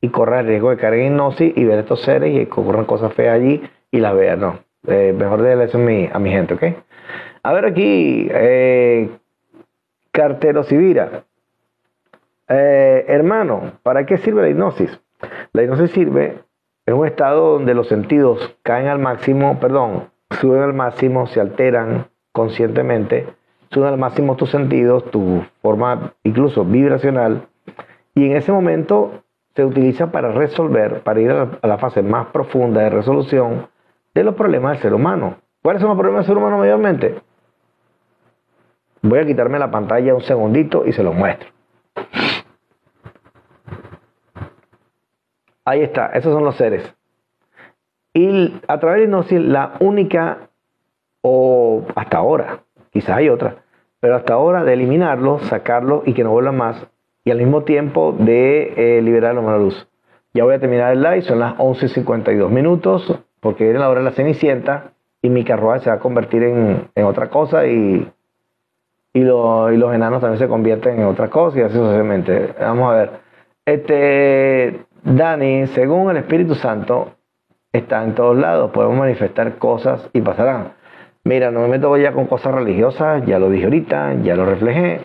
y corras el riesgo de caer en hipnosis y ver estos seres y ocurran cosas feas allí y las veas, no. Eh, mejor déjale eso a mi, a mi gente, ¿ok? A ver aquí, eh, Cartero Sivira. Eh, hermano, ¿para qué sirve la hipnosis? La hipnosis sirve en un estado donde los sentidos caen al máximo, perdón, suben al máximo, se alteran conscientemente, suben al máximo tus sentidos, tu forma incluso vibracional, y en ese momento se utiliza para resolver, para ir a la fase más profunda de resolución de los problemas del ser humano. ¿Cuáles son los problemas del ser humano mayormente? Voy a quitarme la pantalla un segundito y se los muestro. Ahí está, esos son los seres. Y a través de hipnosis, la única, o hasta ahora, quizás hay otra, pero hasta ahora de eliminarlos, sacarlos y que no vuelvan más, y al mismo tiempo de eh, liberarlo a la luz. Ya voy a terminar el live, son las 11.52 minutos, porque viene la hora de la cenicienta y mi carruaje se va a convertir en, otra cosa y, y, y, los enanos también se convierten en otra cosa y así sucesivamente. Vamos a ver. Este, Dani, según el Espíritu Santo, está en todos lados. Podemos manifestar cosas y pasarán. Mira, no me meto ya con cosas religiosas, ya lo dije ahorita, ya lo reflejé.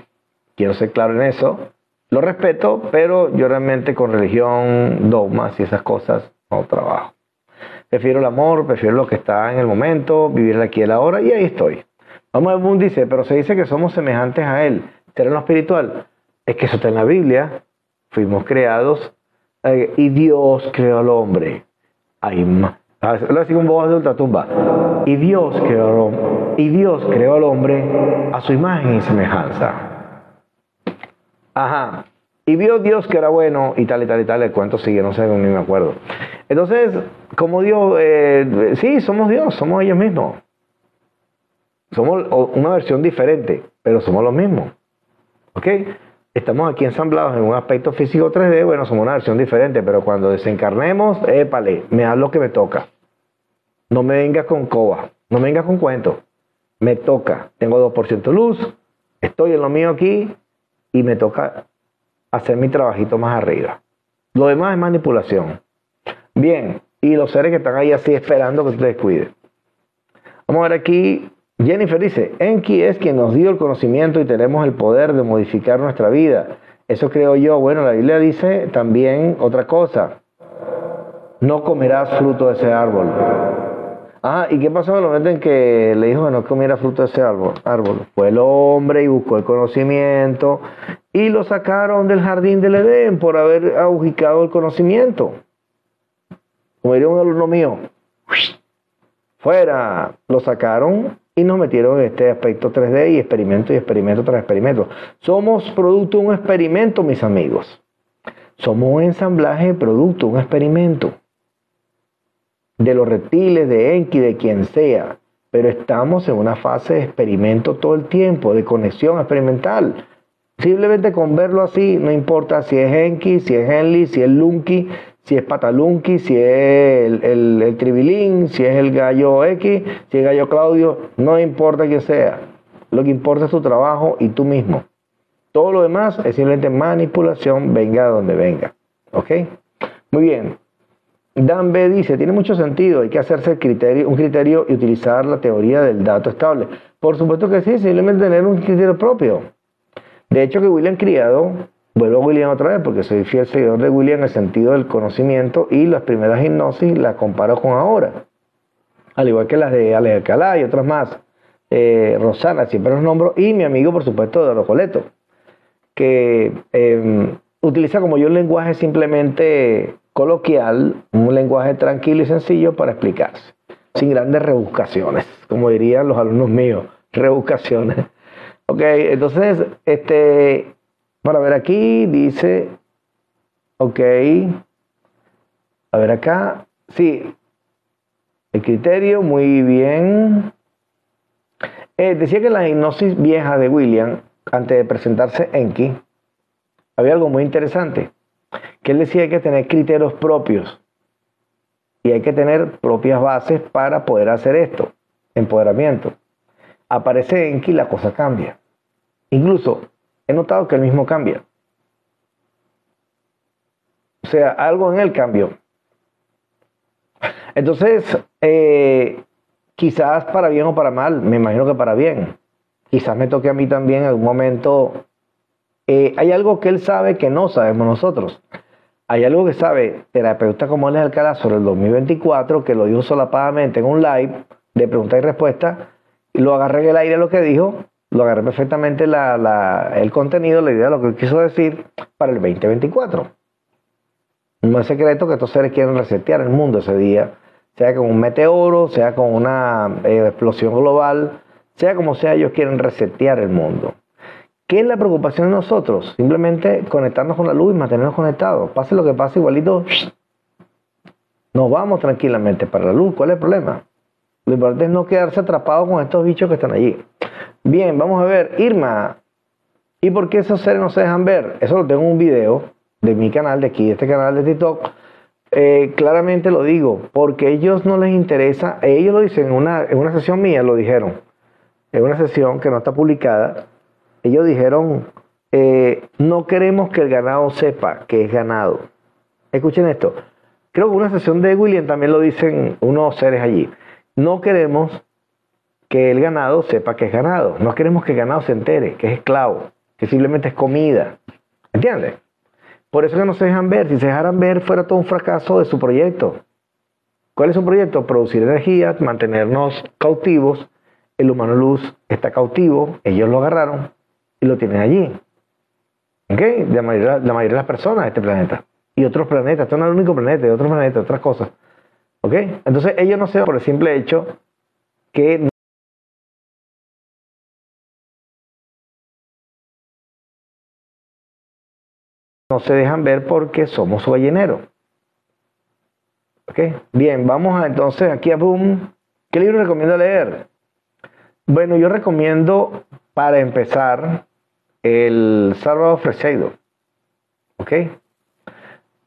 Quiero ser claro en eso. Lo respeto, pero yo realmente con religión, dogmas y esas cosas no trabajo. Prefiero el amor, prefiero lo que está en el momento, vivir aquí y ahora, y ahí estoy. Vamos a ver, dice, pero se dice que somos semejantes a Él. lo espiritual? Es que eso está en la Biblia. Fuimos creados y Dios creó al hombre. Y Dios creó al hombre a su imagen y semejanza. Ajá. Y vio Dios que era bueno y tal y tal y tal. El cuento sigue, no sé, ni me acuerdo. Entonces, como Dios, eh, sí, somos Dios, somos ellos mismos. Somos una versión diferente, pero somos los mismos. ¿Ok? Estamos aquí ensamblados en un aspecto físico 3D, bueno, somos una versión diferente, pero cuando desencarnemos, épale, me haz lo que me toca. No me vengas con coba, no me vengas con cuentos. Me toca, tengo 2% luz, estoy en lo mío aquí y me toca hacer mi trabajito más arriba. Lo demás es manipulación. Bien, y los seres que están ahí así esperando que tú te descuides. Vamos a ver aquí Jennifer dice, Enki es quien nos dio el conocimiento y tenemos el poder de modificar nuestra vida. Eso creo yo. Bueno, la Biblia dice también otra cosa. No comerás fruto de ese árbol. Ah, ¿y qué pasó en el momento en que le dijo que no comiera fruto de ese árbol? árbol? Fue el hombre y buscó el conocimiento y lo sacaron del jardín del Edén por haber agujicado el conocimiento. Como diría un alumno mío, fuera, lo sacaron y nos metieron en este aspecto 3D y experimento y experimento tras experimento. Somos producto de un experimento, mis amigos. Somos un ensamblaje de producto, un experimento. De los reptiles, de Enki, de quien sea. Pero estamos en una fase de experimento todo el tiempo, de conexión experimental. Simplemente con verlo así, no importa si es Enki, si es Henley, si es Lunky, si es Patalunqui, si es el, el, Tribilín, si es el gallo X, si es gallo Claudio, no importa quién sea. Lo que importa es tu trabajo y tú mismo. Todo lo demás es simplemente manipulación, venga donde venga. ¿Ok? Muy bien. Dan B dice, tiene mucho sentido, hay que hacerse un criterio y utilizar la teoría del dato estable. Por supuesto que sí, simplemente tener un criterio propio. De hecho que William Criado Vuelvo a William otra vez porque soy fiel seguidor de William en el sentido del conocimiento y las primeras hipnosis las comparo con ahora. Al igual que las de Ale Alcalá y otras más. Eh, Rosana, siempre los nombro, y mi amigo, por supuesto, de Rocoleto, que em, utiliza como yo un lenguaje simplemente coloquial, un lenguaje tranquilo y sencillo para explicarse, sin grandes rebuscaciones, como dirían los alumnos míos, rebuscaciones. Ok, entonces, este, para ver aquí, dice, ok, a ver acá, sí, el criterio, muy bien. Eh, decía que la hipnosis vieja de William, antes de presentarse Enki, había algo muy interesante, que él decía que hay que tener criterios propios y hay que tener propias bases para poder hacer esto, empoderamiento. Aparece Enki la cosa cambia. Incluso he notado que el mismo cambia. O sea, algo en él cambió. Entonces, eh, quizás para bien o para mal, me imagino que para bien. Quizás me toque a mí también en algún momento. Eh, hay algo que él sabe que no sabemos nosotros. Hay algo que sabe terapeuta como él es Alcalá sobre el 2024, que lo dijo solapadamente en un live de pregunta y respuesta, y lo agarré en el aire lo que dijo, lo agarré perfectamente el contenido, la idea, lo que quiso decir para el 2024. No es secreto que estos seres quieren resetear el mundo ese día, sea con un meteoro, sea con una eh, explosión global, sea como sea, ellos quieren resetear el mundo. ¿Qué es la preocupación de nosotros? Simplemente conectarnos con la luz y mantenernos conectados. Pase lo que pase, igualito, nos vamos tranquilamente para la luz. ¿Cuál es el problema? Lo importante es no quedarse atrapado con estos bichos que están allí. Bien, vamos a ver, Irma. ¿Y por qué esos seres no se dejan ver? Eso lo tengo en un video de mi canal, de aquí, de este canal de TikTok. Eh, claramente lo digo, porque ellos no les interesa, ellos lo dicen en una, en una sesión mía, lo dijeron, en una sesión que no está publicada, ellos dijeron, eh, no queremos que el ganado sepa que es ganado. Escuchen esto, creo que una sesión de William también lo dicen unos seres allí, no queremos que el ganado sepa que es ganado. No queremos que el ganado se entere, que es esclavo, que simplemente es comida. ¿Entiendes? Por eso que no se dejan ver. Si se dejaran ver, fuera todo un fracaso de su proyecto. ¿Cuál es su proyecto? Producir energía, mantenernos cautivos. El humano luz está cautivo, ellos lo agarraron y lo tienen allí. ¿Ok? La mayoría, la mayoría de las personas de este planeta. Y otros planetas, esto no es el único planeta, y otros planetas, otras cosas. ¿Ok? Entonces ellos no se van por el simple hecho que no se dejan ver porque somos balleneros. ¿Ok? Bien, vamos a, entonces aquí a Boom. ¿Qué libro recomiendo leer? Bueno, yo recomiendo para empezar el Sábado Fresedo. ¿Ok?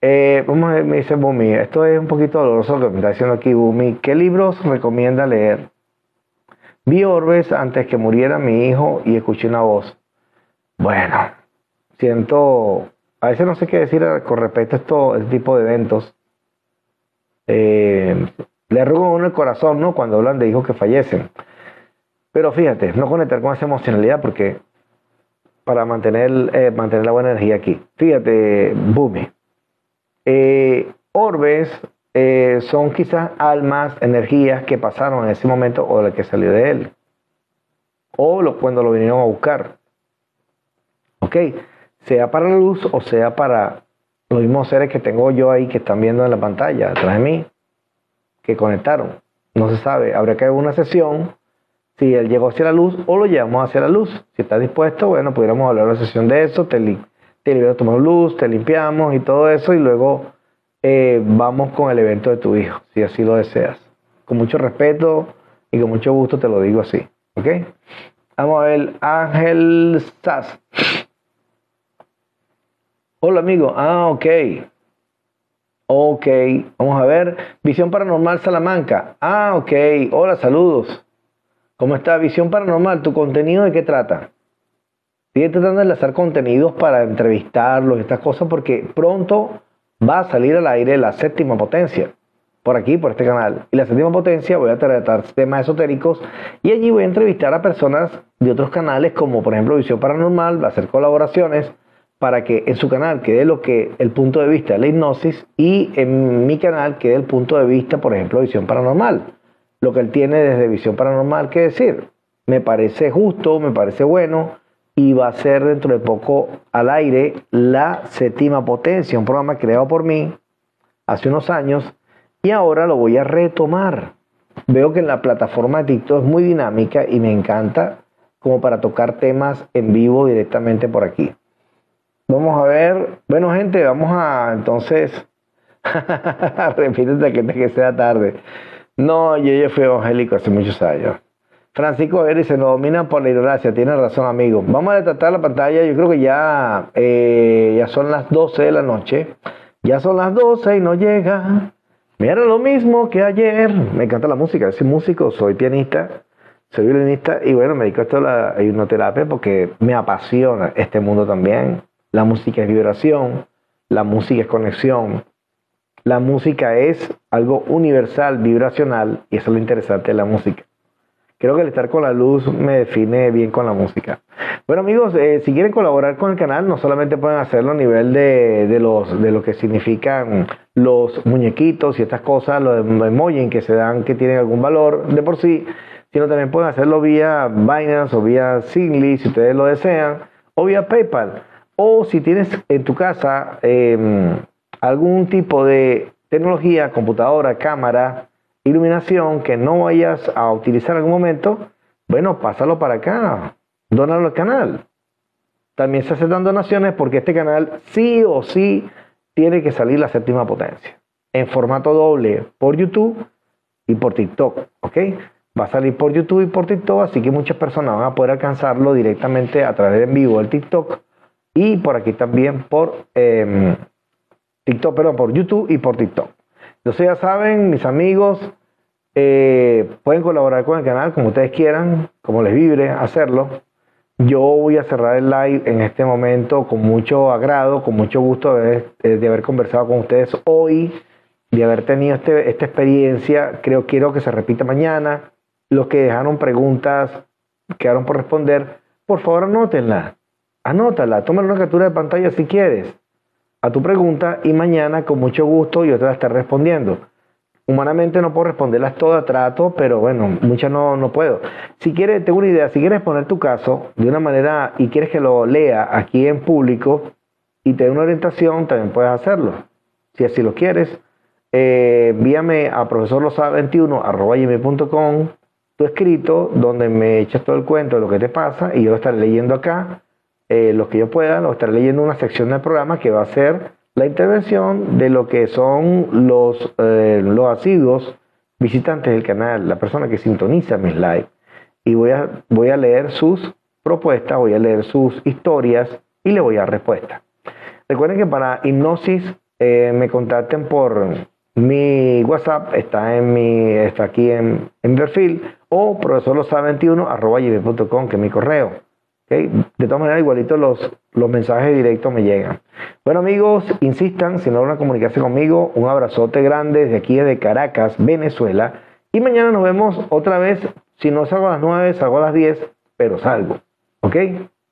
Eh, vamos a ver, me dice Bumi, esto es un poquito doloroso lo que me está diciendo aquí Bumi. ¿Qué libros recomienda leer? Vi Orbes antes que muriera mi hijo y escuché una voz. Bueno, siento, a veces no sé qué decir con respecto a esto, este tipo de eventos. Eh, le arrugo uno el corazón, ¿no? Cuando hablan de hijos que fallecen. Pero fíjate, no conectar con esa emocionalidad porque para mantener, eh, mantener la buena energía aquí. Fíjate, Bumi. Eh, orbes eh, son quizás almas, energías que pasaron en ese momento o la que salió de él. O lo, cuando lo vinieron a buscar. ¿Ok? Sea para la luz o sea para los mismos seres que tengo yo ahí que están viendo en la pantalla, atrás de mí, que conectaron. No se sabe. Habría que haber una sesión si él llegó hacia la luz o lo llevamos hacia la luz. Si está dispuesto, bueno, pudiéramos hablar una sesión de eso, te, te liberas tomar luz, te limpiamos y todo eso y luego eh, vamos con el evento de tu hijo, si así lo deseas. Con mucho respeto y con mucho gusto te lo digo así. ¿Ok? Vamos a ver, Ángel Sass. Hola amigo, ah, ok. Ok, vamos a ver. Visión Paranormal Salamanca. Ah, ok. Hola, saludos. ¿Cómo está Visión Paranormal? ¿Tu contenido de qué trata? Sigue tratando de enlazar contenidos para entrevistarlos, estas cosas, porque pronto va a salir al aire la séptima potencia. Por aquí, por este canal. Y la séptima potencia voy a tratar temas esotéricos y allí voy a entrevistar a personas de otros canales, como por ejemplo Visión Paranormal, va a hacer colaboraciones para que en su canal quede lo que el punto de vista de la hipnosis y en mi canal quede el punto de vista, por ejemplo, Visión Paranormal lo que él tiene desde visión paranormal que decir. Me parece justo, me parece bueno y va a ser dentro de poco al aire la séptima potencia, un programa creado por mí hace unos años y ahora lo voy a retomar. Veo que en la plataforma de TikTok es muy dinámica y me encanta como para tocar temas en vivo directamente por aquí. Vamos a ver, bueno gente, vamos a entonces, repítete que, que sea tarde. No, yo ya fui evangélico hace muchos años. Francisco Vera se nos domina por la ignorancia. Tiene razón, amigo. Vamos a tratar la pantalla. Yo creo que ya, eh, ya son las 12 de la noche. Ya son las 12 y no llega. Mira lo mismo que ayer. Me encanta la música. Soy músico, soy pianista, soy violinista y bueno, me dedico a esto a la hipnoterapia porque me apasiona este mundo también. La música es vibración, la música es conexión, la música es algo universal, vibracional, y eso es lo interesante de la música. Creo que el estar con la luz me define bien con la música. Bueno amigos, eh, si quieren colaborar con el canal, no solamente pueden hacerlo a nivel de, los, de lo que significan los muñequitos y estas cosas, los emojis que se dan, que tienen algún valor de por sí, sino también pueden hacerlo vía Binance o vía Singly, si ustedes lo desean, o vía PayPal. O si tienes en tu casa... Eh, algún tipo de tecnología, computadora, cámara, iluminación que no vayas a utilizar en algún momento, bueno, pásalo para acá, donalo al canal. También se hacen donaciones porque este canal sí o sí tiene que salir la séptima potencia en formato doble por YouTube y por TikTok, ¿ok? Va a salir por YouTube y por TikTok, así que muchas personas van a poder alcanzarlo directamente a través de en vivo del TikTok y por aquí también por em, TikTok, perdón, por YouTube y por TikTok. Entonces ya saben, mis amigos, eh, pueden colaborar con el canal como ustedes quieran, como les vibre hacerlo. Yo voy a cerrar el live en este momento con mucho agrado, con mucho gusto de, haber conversado con ustedes hoy, de haber tenido este, esta experiencia. Creo quiero que se repita mañana. Los que dejaron preguntas, quedaron por responder, por favor anótenla. Anótala, tómala una captura de pantalla si quieres a tu pregunta y mañana con mucho gusto yo te voy a estar respondiendo. Humanamente no puedo responderlas todas, trato, pero bueno, muchas no, no puedo. Si quieres, tengo una idea, si quieres poner tu caso de una manera y quieres que lo lea aquí en público y te dé una orientación, también puedes hacerlo. Si así lo quieres, eh, envíame a profesorlosa21.com tu escrito donde me echas todo el cuento de lo que te pasa y yo lo estaré leyendo acá, eh, lo que yo pueda, lo estaré leyendo en una sección del programa que va a ser la intervención de lo que son los, eh, los asiduos visitantes del canal, la persona que sintoniza mis live. Y voy a, voy a leer sus propuestas, voy a leer sus historias y le voy a dar respuesta. Recuerden que para hipnosis eh, me contacten por mi WhatsApp, está, en mi, está aquí en, en perfil, o profesorlosa21 arroba que es mi correo. De todas maneras, igualito los, los mensajes directos me llegan. Bueno amigos, insistan, si no a comunicarse conmigo, un abrazote grande desde aquí, desde Caracas, Venezuela. Y mañana nos vemos otra vez, si no salgo a las 9, salgo a las 10, pero salgo. ¿Ok?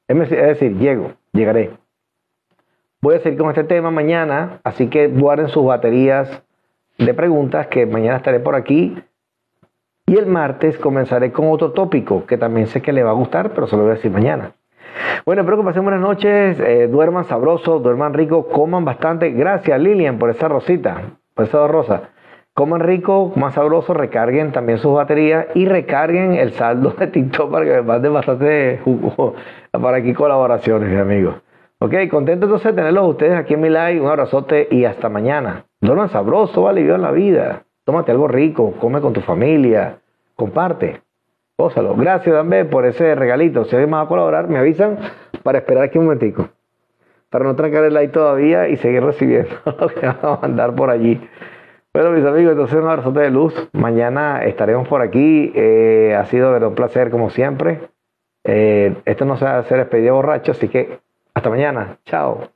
Es decir, llego, llegaré. Voy a seguir con este tema mañana, así que guarden sus baterías de preguntas que mañana estaré por aquí. Y el martes comenzaré con otro tópico que también sé que le va a gustar, pero se lo voy a decir mañana. Bueno, espero que pasen buenas noches, eh, duerman sabroso, duerman rico, coman bastante. Gracias Lilian por esa rosita, por esa rosa. Coman rico, coman sabroso, recarguen también sus baterías y recarguen el saldo de TikTok para que me manden bastante jugo para aquí colaboraciones, mi amigo. Ok, contento entonces de tenerlos ustedes aquí en mi live. Un abrazote y hasta mañana. Duerman sabroso, vale, vivan la vida. Tómate algo rico, come con tu familia, comparte. Pósalo. Gracias, Danbe, por ese regalito. Si alguien más va a colaborar, me avisan para esperar aquí un momentico. Para no trancar el like todavía y seguir recibiendo lo que van a mandar por allí. Bueno, mis amigos, entonces un abrazote de luz. Mañana estaremos por aquí. Eh, ha sido un placer, como siempre. Eh, esto no se va a hacer despedida borracho, así que hasta mañana. Chao.